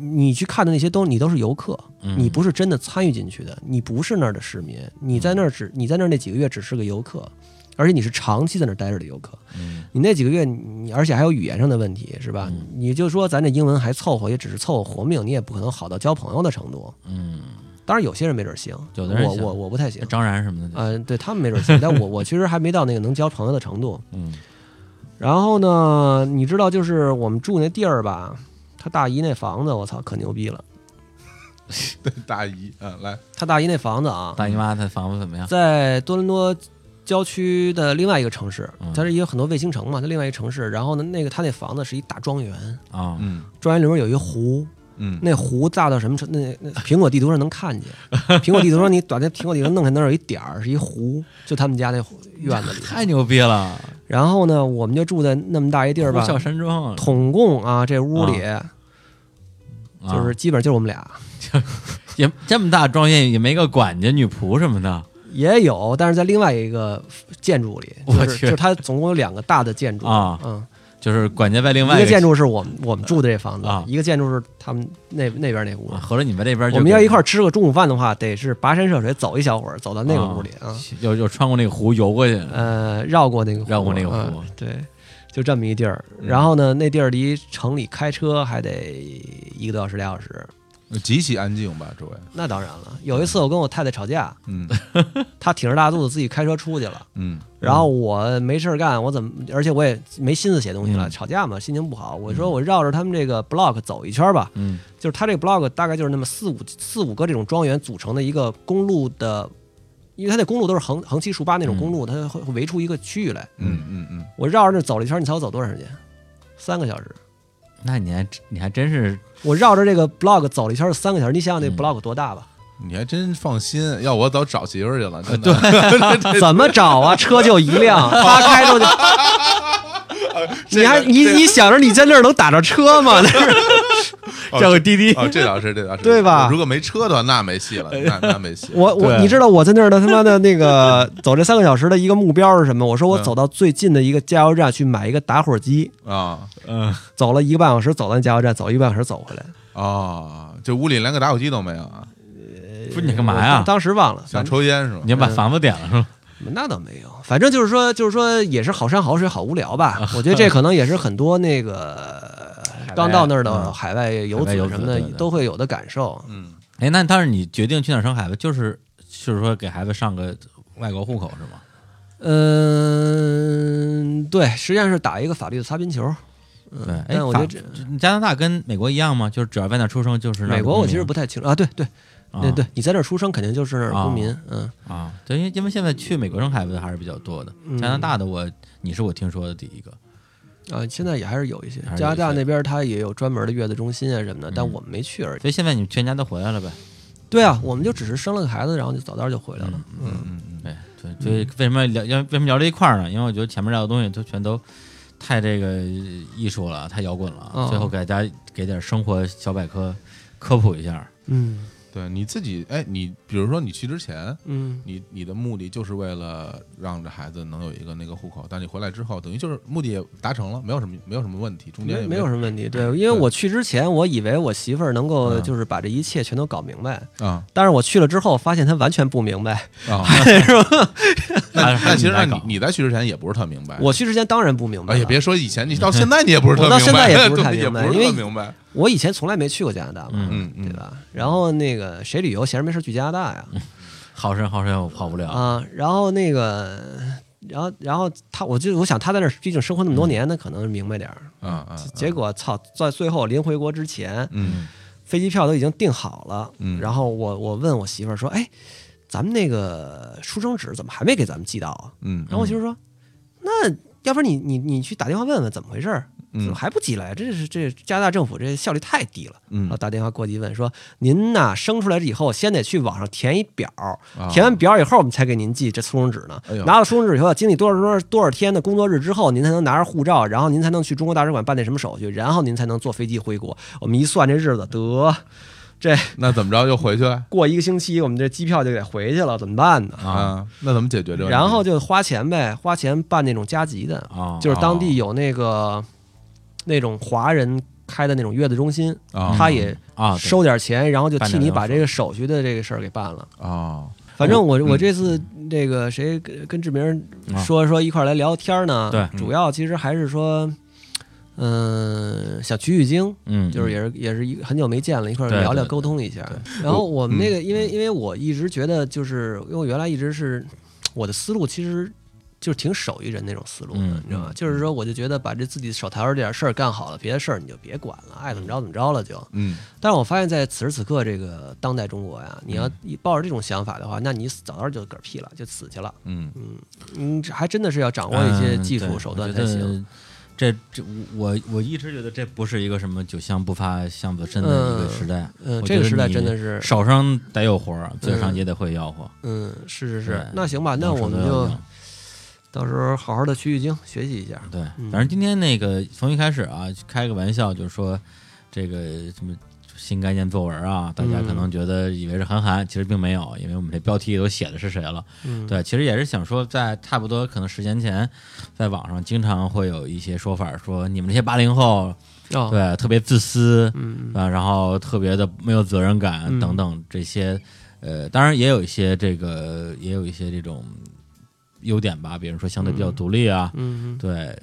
你去看的那些都你都是游客，嗯你不是真的参与进去的，你不是那儿的市民，你在那儿只你在那儿那几个月只是个游客，而且你是长期在那儿待着的游客。嗯你那几个月你而且还有语言上的问题，是吧？嗯你就说咱这英文还凑合，也只是凑合活命，你也不可能好到交朋友的程度。嗯，当然有些人没准行，有的人我我我不太行。张然什么的，嗯、对他们没准行，但我我其实还没到那个能交朋友的程度。[LAUGHS] 嗯然后呢，你知道，就是我们住那地儿吧，他大姨那房子，我操，可牛逼了。对 [LAUGHS] 大姨，嗯，来，他大姨那房子啊，大姨妈她房子怎么样？在多伦多郊区的另外一个城市嗯，它是一个很多卫星城嘛，它另外一个城市。然后呢，那个他那房子是一大庄园，啊，嗯庄园里面有一个湖，嗯，那湖大到什么程度？那那苹果地图上能看见。[LAUGHS] 苹果地图上你把那苹果地图弄开，那儿有一点儿是一湖，就他们家那院子里。太牛逼了！然后呢，我们就住在那么大一地儿吧小，山庄，统共啊，这屋里就是啊基本上就是我们俩。[LAUGHS] 也这么大庄园，也没个管家、女仆什么的。也有，但是在另外一个建筑里，我就是去。就是它总共有两个大的建筑。啊嗯，就是管家在另外一个建筑是我们我们住的这房子啊，一个建筑是他们那那边那屋。啊，。合着你们那边我们要一块儿吃个中午饭的话，得是跋山涉水走一小会儿，走到那个屋里啊，[LAUGHS] 又又穿过那个湖游过去，呃，绕过那个湖绕过那个湖。嗯对，就这么一地儿。嗯然后呢，那地儿离城里开车还得一个多小时俩小时。极其安静吧，周围。那当然了，有一次我跟我太太吵架，嗯 [LAUGHS] 她挺着大肚子自己开车出去了。嗯然后我没事儿干，我怎么？而且我也没心思写东西了，嗯吵架嘛，心情不好。我说我绕着他们这个 block 走一圈吧，嗯就是他这个 block 大概就是那么四五四五个这种庄园组成的一个公路的，因为它那公路都是横横七竖八那种公路，它会会围出一个区域来。嗯嗯嗯，我绕着那走了一圈，你猜我走多长时间？三个小时。那你还你还真是我绕着这个 block 走了一圈是三个小时，你想想那嗯 block 多大吧？你还真放心，要我早找媳妇儿去了。真的，[LAUGHS] [LAUGHS] 怎么找啊？车就一辆，[LAUGHS] 他开出去。[LAUGHS] 你还你你想着你在那儿能打着车吗？那 [LAUGHS] 是哦 [LAUGHS] 叫个滴滴哦，这倒是，这倒是，对吧如果没车的话，那没戏了，那那没戏。我我你知道我在那儿的他妈的那个走这三个小时的一个目标是什么？我说我嗯走到最近的一个加油站去买一个打火机，啊嗯走了一个半小时，走到加油站，走一个半小时走回来。啊，这屋里连个打火机都没有啊，不是你干嘛呀？当时忘了，想抽烟是吗你？要把房子点了是吧？那倒没有，反正就是说，就是说，也是好山好水好无聊吧。[LAUGHS] 我觉得这可能也是很多那个刚到那儿的嗯海外游子子什么的都会有的感受。嗯，哎，那当时你决定去哪儿生孩子，就是就是说给孩子上个外国户口是吗？嗯，对，实际上是打一个法律的擦边球。对，哎但，我觉得这加拿大跟美国一样吗？就是只要在那儿出生就是美国我其实不太清楚啊。对对啊对对，你在这儿出生肯定就是那儿公民。嗯，啊，对，因为因为现在去美国生孩子还是比较多的，嗯加拿大的我你是我听说的第一个，啊，现在也还是有一些加拿大那边他也有专门的月子中心啊什么的，但嗯我们没去而已。所以现在你们全家都回来了呗？对啊，我们就只是生了个孩子，然后就早早就回来了。嗯嗯嗯，对对，所以为什么聊要为什么聊这一块儿呢？因为我觉得前面聊的东西都全都太这个艺术了，太摇滚了，哦最后给大家给点生活小百科科普一下。嗯对，你自己，哎，你比如说你去之前，嗯，你你的目的就是为了让这孩子能有一个那个户口，但你回来之后，等于就是目的也达成了，没有什么没有什么问题，中间没没有有什么问题。对，因为我去之前，我以为我媳妇儿能够嗯就是把这一切全都搞明白，啊但是我去了之后，发现她完全不明白。啊，[LAUGHS] 是吧？[LAUGHS] 那还是那其实你你你在去之前也不是特明白，我去之前当然不明白了。哎，别说以前，你到现在你也不是特明白，现在也不是太明白 [LAUGHS] 因为特明白，我以前从来没去过加拿大嘛，嗯对吧？然后那个谁旅游闲着没事去加拿大呀？好深好深，我跑不了。啊，然后那个，然后然后他，我就我想他在那儿毕竟生活那么多年，他可能明白点儿。啊啊，结果操，在最后临回国之前，嗯飞机票都已经订好了。嗯然后我我问我媳妇儿说：“哎，咱们那个出生纸怎么还没给咱们寄到啊？”嗯然后我媳妇儿说：“那要不然你你你去打电话问问怎么回事儿？怎么嗯还不寄来？这是这加拿大政府这效率太低了。”然后嗯，打电话过去问说：“您呐，生出来以后，先得去网上填一表，啊填完表以后，我们才给您寄这出生纸呢。哎拿到出生纸以后，要经历多少多少多少天的工作日之后，您才能拿着护照，然后您才能去中国大使馆办那什么手续，然后您才能坐飞机回国。我们一算这日子，得这 [LAUGHS] 那怎么着又回去了过一个星期，我们这机票就得回去了，怎么办呢？啊啊？那怎么解决这个？然后就花钱呗，花钱办那种加急的，啊，就是当地有那个那种华人开的那种月子中心，啊。他也啊，收点钱，然后就替你把这个手续的这个事儿给办了。啊。反正我嗯。我这次这个谁跟跟志明啊。说说一块儿来聊天呢，对。主要其实还是说，嗯，想取取经，嗯，就是也是也是一很久没见了，一块儿对聊聊对沟通一下。然后我们那个，因为嗯因为我一直觉得，就是因为我原来一直是我的思路，其实就是挺手艺人那种思路的，嗯你知道吗？就是说，我就觉得把这自己手头上这点事儿干好了，别的事儿你就别管了，爱怎么着怎么着了就。嗯但是我发现，在此时此刻这个当代中国呀，你嗯要一抱着这种想法的话，那你早早就嗝屁了，就死去了。嗯嗯，这还真的是要掌握一些技术手段才行。这这我我一直觉得这不是一个什么酒香不发巷子深的一个时代，嗯，这个时代真的是，手上得有活儿，嘴上嗯也得会吆喝。嗯，是是是。那行吧，那我们就到时候好好的取取经，学习一下。对，嗯反正今天那个从一开始啊，开个玩笑，就是说这个什么新概念作文啊，大家可能觉得以为是韩寒，其实并没有，因为我们这标题都写的是谁了。嗯，对，其实也是想说，在差不多可能十年前，在网上经常会有一些说法，说你们这些八零后，哦，对，特别自私，嗯啊，然后特别的没有责任感嗯等等这些，呃，当然也有一些这个，也有一些这种优点吧，比如说相对比较独立啊，嗯对，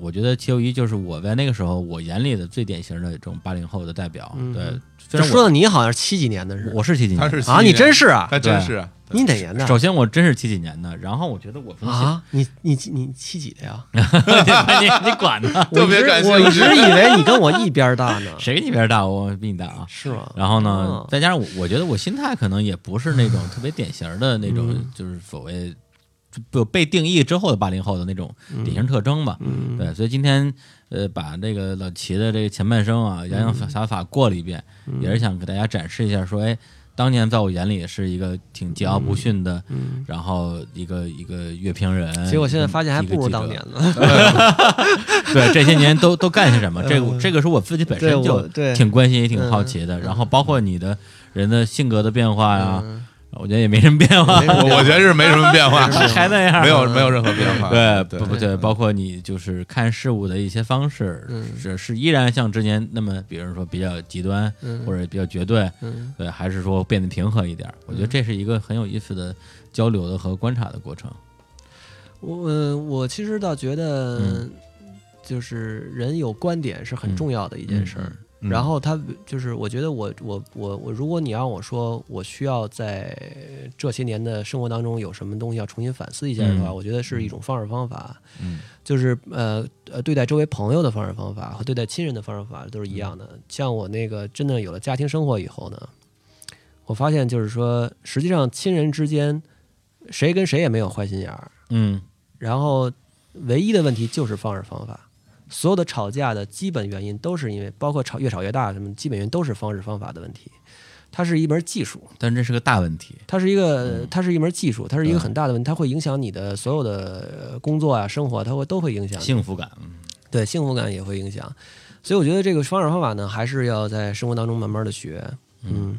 我觉得齐友一就是我在那个时候我眼里的最典型的这种八零后的代表。嗯对，这虽然说的你好像是七几年的是我是七几年，啊，你真是啊，他真是啊，你哪年的首先我真是七几年的，然后我觉得我啊？你你你七几的呀？[LAUGHS] 你你管呢？[LAUGHS] 特别我一直感兴趣我一直以为你跟我一边大呢，[LAUGHS] 谁跟你一边大？我比你大啊。是吗？然后呢哦，再加上我，我觉得我心态可能也不是那种特别典型的那种，嗯就是所谓就被定义之后的八零后的那种典型特征吧。嗯，对，所以今天呃，把这个老齐的这个前半生啊，洋洋洒洒过了一遍，嗯也是想给大家展示一下，说，哎，当年在我眼里是一个挺桀骜不驯的，嗯然后一个一个乐评人。结果现在发现还不如当年。呢。[LAUGHS] 对，这些年都都干些什么？这个这个是我自己本身就挺关心也挺好奇的。然后包括你的人的性格的变化呀，嗯我觉得也没什么变化，我 [LAUGHS] 我觉得是没什么变化，[LAUGHS] 还那样，没有没有任何变化。对，对。不不对，包括你就是看事物的一些方式，嗯。是是依然像之前那么，比如说比较极端嗯。或者比较绝对，嗯。对，还是说变得平和一点？我觉得这是一个很有意思的交流的和观察的过程。我呃我其实倒觉得嗯，就是人有观点是很重要的一件事儿。嗯然后他就是，我觉得我我我我，如果你让我说，我需要在这些年的生活当中有什么东西要重新反思一下的话，嗯。我觉得是一种方式方法，嗯。就是呃呃，对待周围朋友的方式方法和对待亲人的方式方法都是一样的。像我那个真的有了家庭生活以后呢，我发现就是说，实际上亲人之间谁跟谁也没有坏心眼儿，嗯。然后唯一的问题就是方式方法。所有的吵架的基本原因都是因为，包括吵越吵越大什么，基本原因都是方式方法的问题。它是一门技术，但这是个大问题。它是一个，嗯它是一门技术，它是一个很大的问题，它会影响你的所有的呃工作啊、生活，它会都会影响。幸福感，对幸福感也会影响。所以我觉得这个方式方法呢，还是要在生活当中慢慢的学。嗯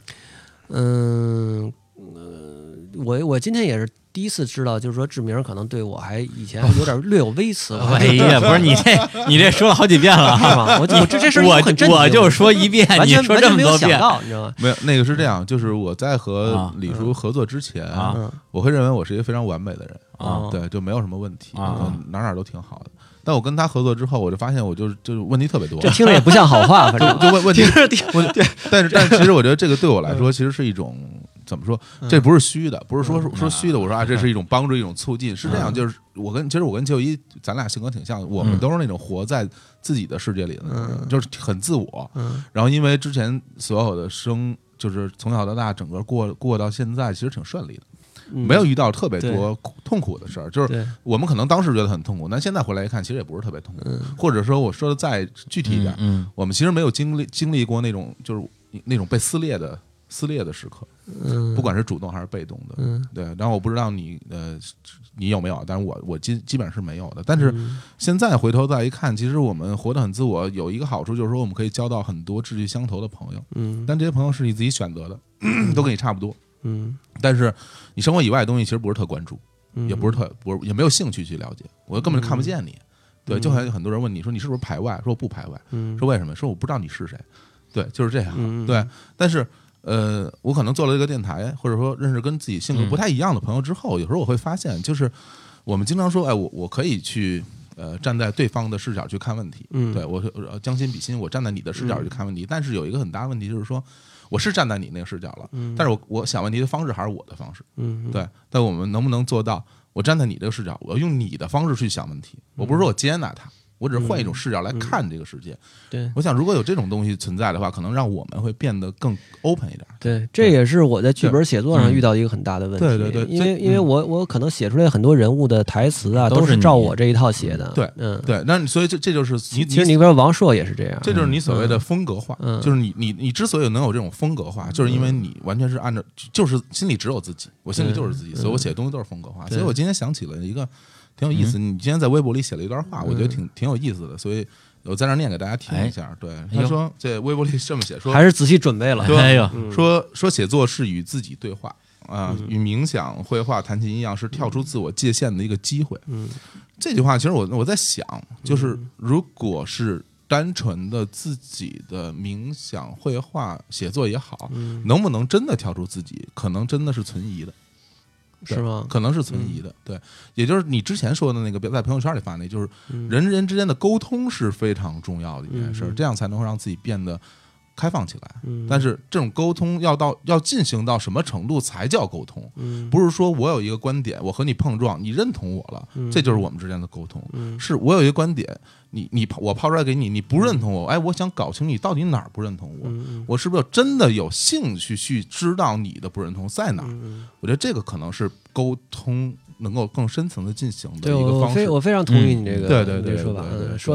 嗯呃，我我今天也是第一次知道，就是说志明可能对我还以前有点略有微词。我 [LAUGHS] 哎呀，不是你这你这说了好几遍了 [LAUGHS] 是吗？我我这这事我我就说一遍，你说完全没有这么多遍，想到，你知道吗？没有那个是这样，就是我在和啊李叔合作之前啊嗯我会认为我是一个非常完美的人啊对，就没有什么问题哪哪都挺好的。但我跟他合作之后，我就发现我就是就是问题特别多，这听着也不像好话，反正就问问题听着听问但是但是其实我觉得这个对我来说，其实是一种怎么说？这不是虚的，不是说说虚的。我说啊，这是一种帮助，一种促进，是这样。就是我跟其实我跟邱一，咱俩性格挺像，我们都是那种活在自己的世界里的人，就是很自我。嗯然后因为之前所有的生，就是从小到大，整个过过到现在，其实挺顺利的，嗯没有遇到特别多苦痛苦的事儿。就是我们可能当时觉得很痛苦，但现在回来一看，其实也不是特别痛苦。或者说我说的再具体一点，嗯我们其实没有经历经历过那种就是那种被撕裂的撕裂的时刻，嗯不管是主动还是被动的，嗯对。然后我不知道你呃你有没有，但是我我基基本上是没有的。但是嗯现在回头再一看，其实我们活得很自我，有一个好处就是说我们可以交到很多志趣相投的朋友，嗯但这些朋友是你自己选择的，都跟你差不多。嗯但是你生活以外的东西其实不是特关注，嗯，也不是特不是也没有兴趣去了解，我根本就看不见你。对，就好像很多人问你说你是不是排外，说我不排外，嗯说为什么？说我不知道你是谁。对，就是这样。嗯对，但是呃，我可能做了这个电台，或者说认识跟自己性格不太一样的朋友之后，有时候我会发现，就是我们经常说，哎，我我可以去。呃，站在对方的视角去看问题，嗯对我呃将心比心，我站在你的视角去看问题。但是有一个很大的问题就是说，我是站在你那个视角了，但是我我想问题的方式还是我的方式，嗯对。但我们能不能做到，我站在你这个视角，我用你的方式去想问题？我不是说我接纳它，我只是换一种视角来看这个世界。对我想，如果有这种东西存在的话，可能让我们会变得更 open 一点。对，这也是我在剧本写作上遇到一个很大的问题。对对对因为这因为我我可能写出来很多人物的台词啊，都是照我这一套写的。对嗯，对，那所以这这就是你其实你比如王朔也是这样。这就是你所谓的风格化，嗯就是你你你之所以能有这种风格化，就是因为你完全是按照就是心里只有自己，我心里就是自己，所以我写的东西都是风格化。所以我今天想起了一个挺有意思，你今天在微博里写了一段话，我觉得挺挺有意思的，所以我在那念给大家听一下。对，他说这微博里这么写说，还是仔细准备了。说哎呦，说说写作是与自己对话啊，与冥想、绘画、弹琴一样，是跳出自我界限的一个机会。嗯，这句话其实我我在想，就是如果是单纯的自己的冥想、绘画、写作也好，能不能真的跳出自己，可能真的是存疑的。对是吗？可能是存疑的，对，也就是你之前说的那个，在朋友圈里发那，就是嗯。人与人之间的沟通是非常重要的一件事，嗯。这样才能让自己变得开放起来。嗯但是这种沟通要到要进行到什么程度才叫沟通？嗯不是说我有一个观点，我和你碰撞，你认同我了，嗯这就是我们之间的沟通。嗯是我有一个观点，你你我抛出来给你，你不认同我，哎，我想搞清你到底哪儿不认同我，嗯我是不是真的有兴趣去知道你的不认同在哪儿？嗯我觉得这个可能是沟通能够更深层的进行的对，一个方式。我非我非常同意你这个对对对说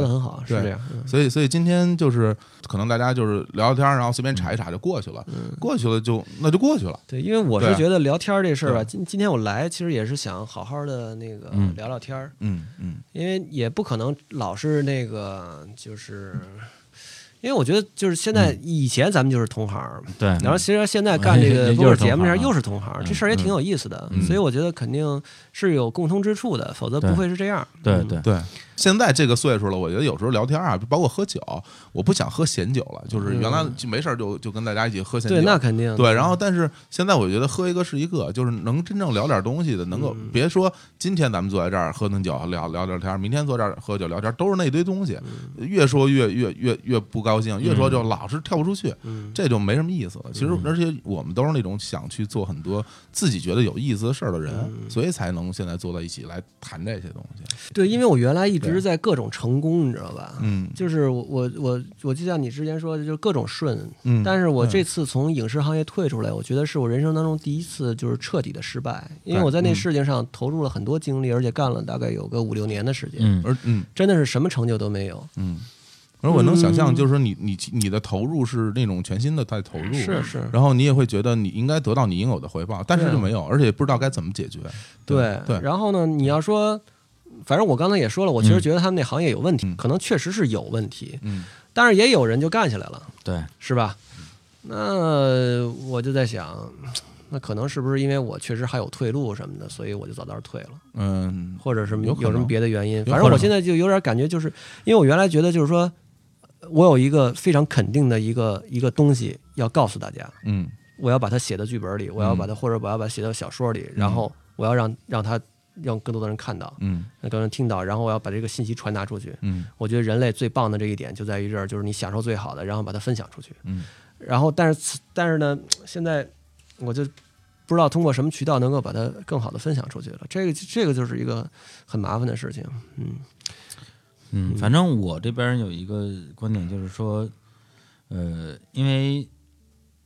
的很好，是这样。嗯所以，所以今天就是可能大家就是聊聊天儿，然后随便查一查就过去了，过去了就那就过去了。对，因为我是觉得聊天儿这事儿吧，今今天我来其实也是想好好的那个嗯聊聊天儿，嗯嗯因为也不可能老是那个就是。因为我觉得，就是现在以前咱们就是同行儿，对，然后其实现在干这 [LAUGHS] 个又播客是节目上又是同行，嗯这事儿也挺有意思的，嗯所以我觉得肯定是有共通之处的，否则不会是这样。嗯对对，对。现在这个岁数了，我觉得有时候聊天啊，包括喝酒，我不想喝闲酒了，就是原来就没事儿就就跟大家一起喝闲酒。对，那肯定对，然后但是现在我觉得喝一个是一个，就是能真正聊点东西的，能够嗯别说今天咱们坐在这儿喝顿酒聊聊聊天，明天坐这儿喝酒聊天，都是那堆东西，嗯越说越越越越不高兴，越说就老是跳不出去，嗯。这就没什么意思了。其实而且我们都是那种想去做很多自己觉得有意思的事儿的人，嗯。所以才能现在坐在一起来谈这些东西。对，因为我原来一直在各种成功，你知道吧？嗯。就是我我我我就像你之前说的，就是各种顺，嗯，但是我这次从影视行业退出来，我觉得是我人生当中第一次就是彻底的失败，因为我在那嗯。事情上投入了很多精力，而且干了大概有个五六年的时间，嗯。而嗯。真的是什么成就都没有。嗯，而我能想象，嗯。就是说你你你的投入是那种全新的在投入，是是，然后你也会觉得你应该得到你应有的回报，但是就没有，而且也不知道该怎么解决。对对，然后呢，你要说，反正我刚才也说了，我其实嗯。觉得他们那行业有问题，嗯。可能确实是有问题，嗯。但是也有人就干起来了，对，是吧？那我就在想，那可能是不是因为我确实还有退路什么的，所以我就早早退了，嗯或者是有有什么别的原因？反正我现在就有点感觉，就是因为我原来觉得就是说，我有一个非常肯定的一个一个东西要告诉大家，嗯我要把它写到剧本里，我要把它或者我要把它写到小说里，然后我要让让它让更多的人看到，嗯让更多人听到，然后我要把这个信息传达出去。嗯我觉得人类最棒的这一点就在于这儿，就是你享受最好的，然后把它分享出去。嗯然后，但是但是呢，现在我就不知道通过什么渠道能够把它更好的分享出去了。这个这个就是一个很麻烦的事情。嗯嗯，反正我这边有一个观点，就是说，呃，因为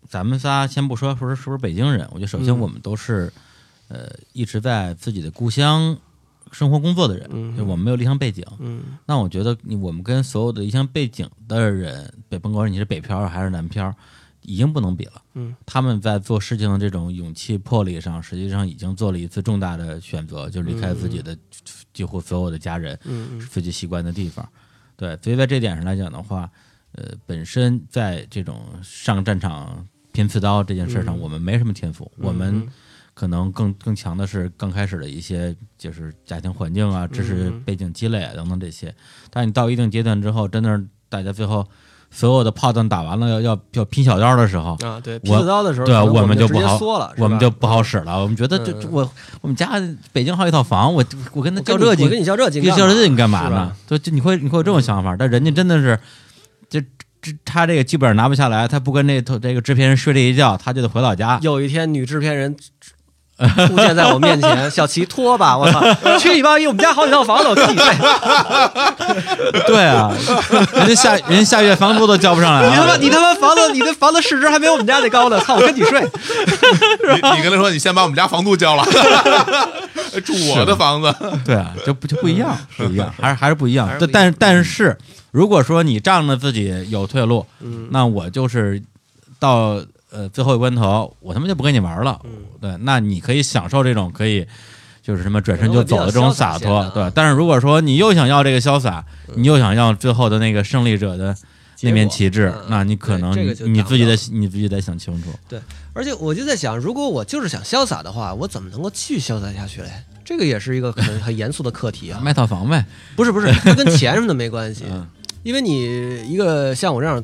咱们仨先不说说是不是北京人，我觉得首先嗯。我们都是、呃一直在自己的故乡生活工作的人，嗯就我们没有离乡背景。嗯。那我觉得你我们跟所有的离乡背景的人，北甭管你是北漂还是南漂，已经不能比了。嗯他们在做事情的这种勇气魄力上，实际上已经做了一次重大的选择，就离开自己的几乎所有的家人，嗯自己习惯的地方。对，所以在这点上来讲的话，呃，本身在这种上战场拼刺刀这件事上，嗯我们没什么天赋，我们嗯可能更更强的是刚开始的一些就是家庭环境啊、知识嗯背景积累啊等等这些。但你到一定阶段之后，真的是大家最后所有的炮弹打完了，要要要拼小刀的时候，啊，对，我拼小刀的时候，对我们就不好我们就不好使了。我们觉得这嗯这我我们家北京好几套房，我我跟他较这劲，跟你较这劲劲干嘛呢？对，就你会你会有这种想法，但人家真的是，这这他这个剧本拿不下来，他不跟这头这个制片人睡这一觉，他就得回老家。有一天女制片人出现在我面前，[LAUGHS] 小齐拖吧，我操，去你妈逼！我们家好几套房子，我跟你睡，对啊，人家下人家下月房租都交不上来了。你他妈你他妈房子你的房子市值还没有我们家那高呢，操，我跟你睡。[LAUGHS] 你你跟他说，你先把我们家房租交了，[LAUGHS] 住我的房子。对啊，就不就不一样，不一样，还是还是不一样但但是如果说你仗着自己有退路，嗯那我就是到呃最后一关头，我他妈就不跟你玩了。嗯对，那你可以享受这种可以就是什么转身就走的这种洒脱。对但是如果说你又想要这个潇洒，你又想要最后的那个胜利者的那面旗帜，嗯那你可能你这个你自己得你自己得想清楚。对而且我就在想，如果我就是想潇洒的话，我怎么能够继续潇洒下去嘞？这个也是一个很很严肃的课题啊。[LAUGHS] 卖套房呗，不是不是，[LAUGHS] 它跟钱什么的没关系，嗯因为你一个像我这样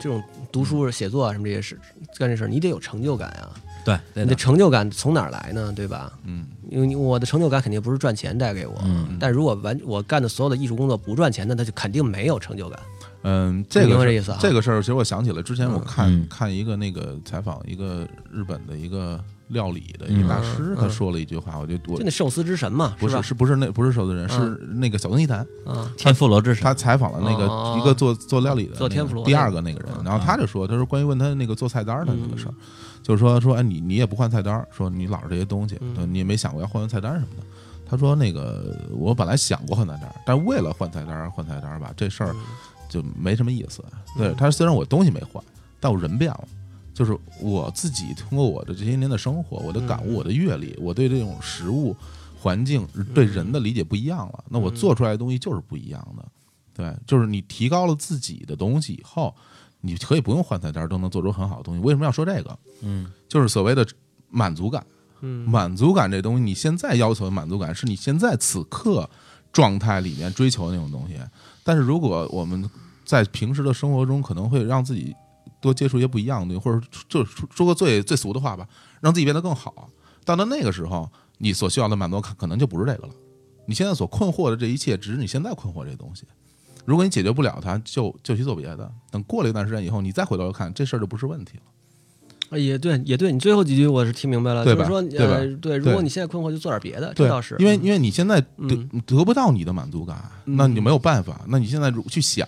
这种读书、写作啊什么这些事干这事儿，你得有成就感啊。对对你的成就感从哪儿来呢？对吧？嗯因为你我的成就感肯定不是赚钱带给我，嗯但如果完我干的所有的艺术工作不赚钱，那他就肯定没有成就感。嗯，这个是明白这意思啊这个事儿，其实我想起来，之前我看、嗯看一个那个采访一个日本的一个料理的一个大师，嗯他说了一句话，我觉得我就那寿司之神嘛，不是？是不是那不是寿司人，是那个小东一谈，啊，天妇罗之神。他采访了那个哦。一个做做料理的做天妇罗第二个那个人，嗯。然后他就说，他说关于问他那个做菜单的那个事儿，就是说说哎你你也不换菜单，说你老是这些东西，你也没想过要换换菜单什么的。他说那个我本来想过换菜单，但为了换菜单而换菜单吧，这事儿就没什么意思。对他虽然我东西没换，但我人变了。就是我自己通过我的这些年的生活，我的感悟，我的阅历，我对这种食物、环境、对人的理解不一样了。那我做出来的东西就是不一样的。对，就是你提高了自己的东西以后，你可以不用换菜单都能做出很好的东西。为什么要说这个？嗯，就是所谓的满足感。嗯满足感这东西，你现在要求的满足感是你现在此刻状态里面追求的那种东西。但是如果我们在平时的生活中，可能会让自己多接触一些不一样的东西，或者就说说个最最俗的话吧，让自己变得更好。到了那个时候，你所需要的满足可能就不是这个了。你现在所困惑的这一切，只是你现在困惑这东西。如果你解决不了它，就就去做别的。等过了一段时间以后，你再回头看，这事儿就不是问题了。啊也对，也对你最后几句我是听明白了，就是说，对呃，对，如果你现在困惑，就做点别的，这倒是，因为因为你现在得嗯得不到你的满足感，那你就没有办法。那你现在如去想、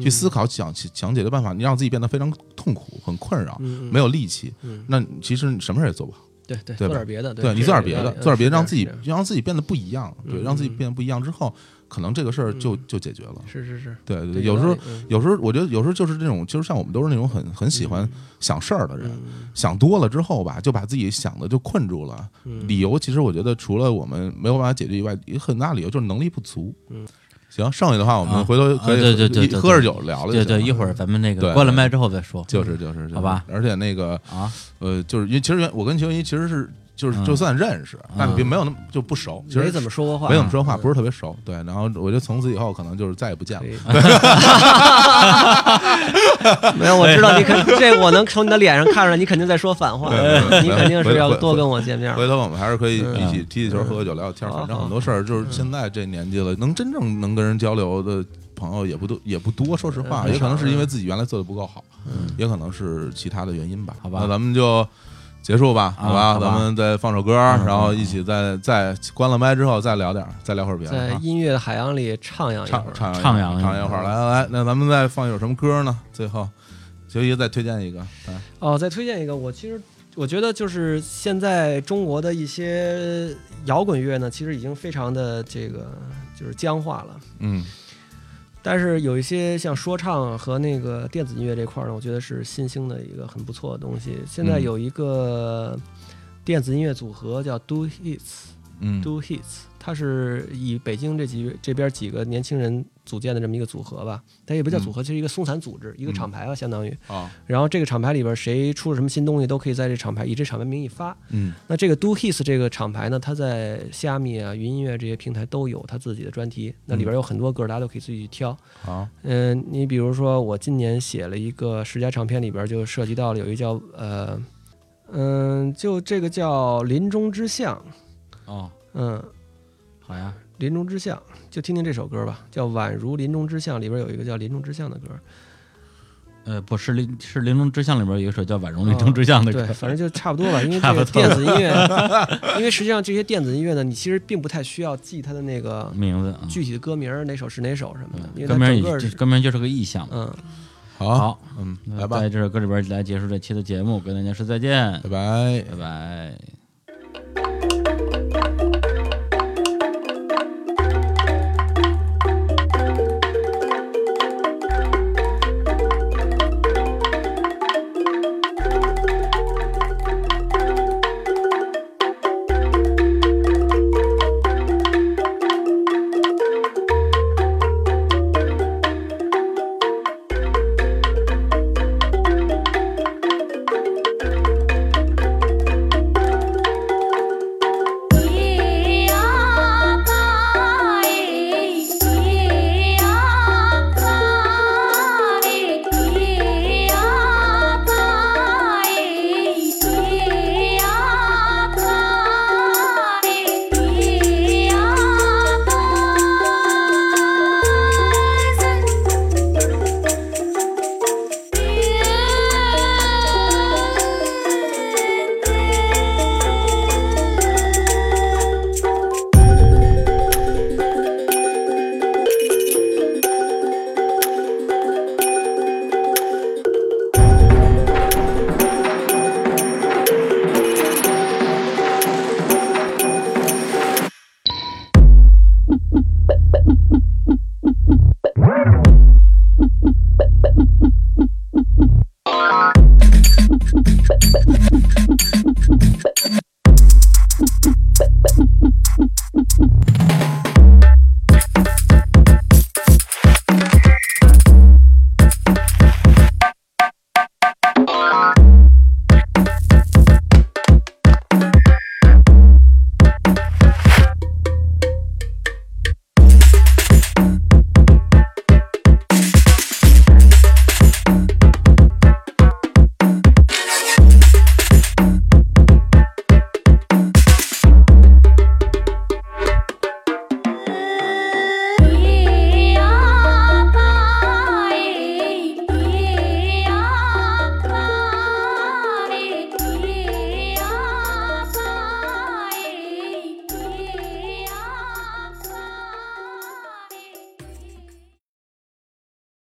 去思考、想想解决办法，你让自己变得非常痛苦、很困扰，没有力气嗯，那其实你什么事也做不好。对对，对做点别的，对你做点别的，做点别的，让自己是让自己变得不一样。对，嗯让自己嗯变得不一样之后，可能这个事儿就就解决了。是是是，对对，有时候嗯有时候我觉得有时候就是这种，就是像我们都是那种很很喜欢想事儿的人，嗯想多了之后吧，就把自己想的就困住了。嗯理由其实我觉得除了我们没有办法解决以外，一个很大理由就是能力不足。嗯，行，剩下的话我们啊回头可以啊对对对喝着酒聊了就行了。对对，一会儿咱们那个关了麦之后再说，就是就是就是好吧而且那个啊，呃，就是因为其实原我跟邱一其实是就是嗯。就算认识，但并没有那么就不熟，其实没怎么说过话，没怎么说话，嗯。不是特别熟。对，然后我觉得从此以后可能就是再也不见了。[LAUGHS] 没有，我知道你肯 [LAUGHS] 这，我能从你的脸上看出来，你肯定在说反话，你肯定是要多跟我见面。回头我们还是可以嗯。一起踢踢球、喝喝酒、聊聊天。反正很多事儿就是现在这年纪了，能真正能跟人交流的朋友也不多，也不多。说实话，嗯。也可能是因为自己原来做的不够好，也可能是其他的原因吧。好吧。那咱们就结束吧，啊好吧？咱们再放首歌，嗯然后一起再再关了麦之后再聊点，再聊会儿别的在啊。音乐的海洋里徜徉一会儿。徜徉一会儿徜徉一会儿，来来来，那咱们再放一首什么歌呢？最后，九姨再推荐一个，哎哦，再推荐一个，我其实我觉得就是现在中国的一些摇滚乐呢，其实已经非常的这个就是僵化了。嗯但是有一些像说唱和那个电子音乐这块儿呢，我觉得是新兴的一个很不错的东西。现在嗯有一个电子音乐组合叫 Do Hits，嗯 Do Hits，它是以北京这几这边几个年轻人组建的这么一个组合吧，它也不叫组合，就是一个松散组织，一个厂牌吧，相当于。啊然后这个厂牌里边谁出了什么新东西，都可以在这厂牌以这厂牌名义发。嗯。那这个 Do His 这个厂牌呢，它在虾米啊、云音乐这些平台都有它自己的专题，那里边有很多歌，大家都可以自己去挑。啊嗯、你比如说我今年写了一个十佳唱片，里边就涉及到了有一个叫呃，嗯、就这个叫《林中之象》，哦，嗯，好呀，林中之象，就听听这首歌吧，叫《宛如林中之象》，里边有一个叫林中之象的歌。呃，不是林是林中之象里边有一首叫《宛如林中之象》的对，歌，反正就差不多吧，[LAUGHS] 因为这个电子音乐，[LAUGHS] 因为实际上这些电子音乐呢，你其实并不太需要记它的那个名字，嗯具体的歌名儿哪首是哪首什么的，因为歌名歌名就是个意象。嗯，好好，嗯，来吧在，这首歌里边来结束这期的节目，跟大家说再见，拜拜。拜拜。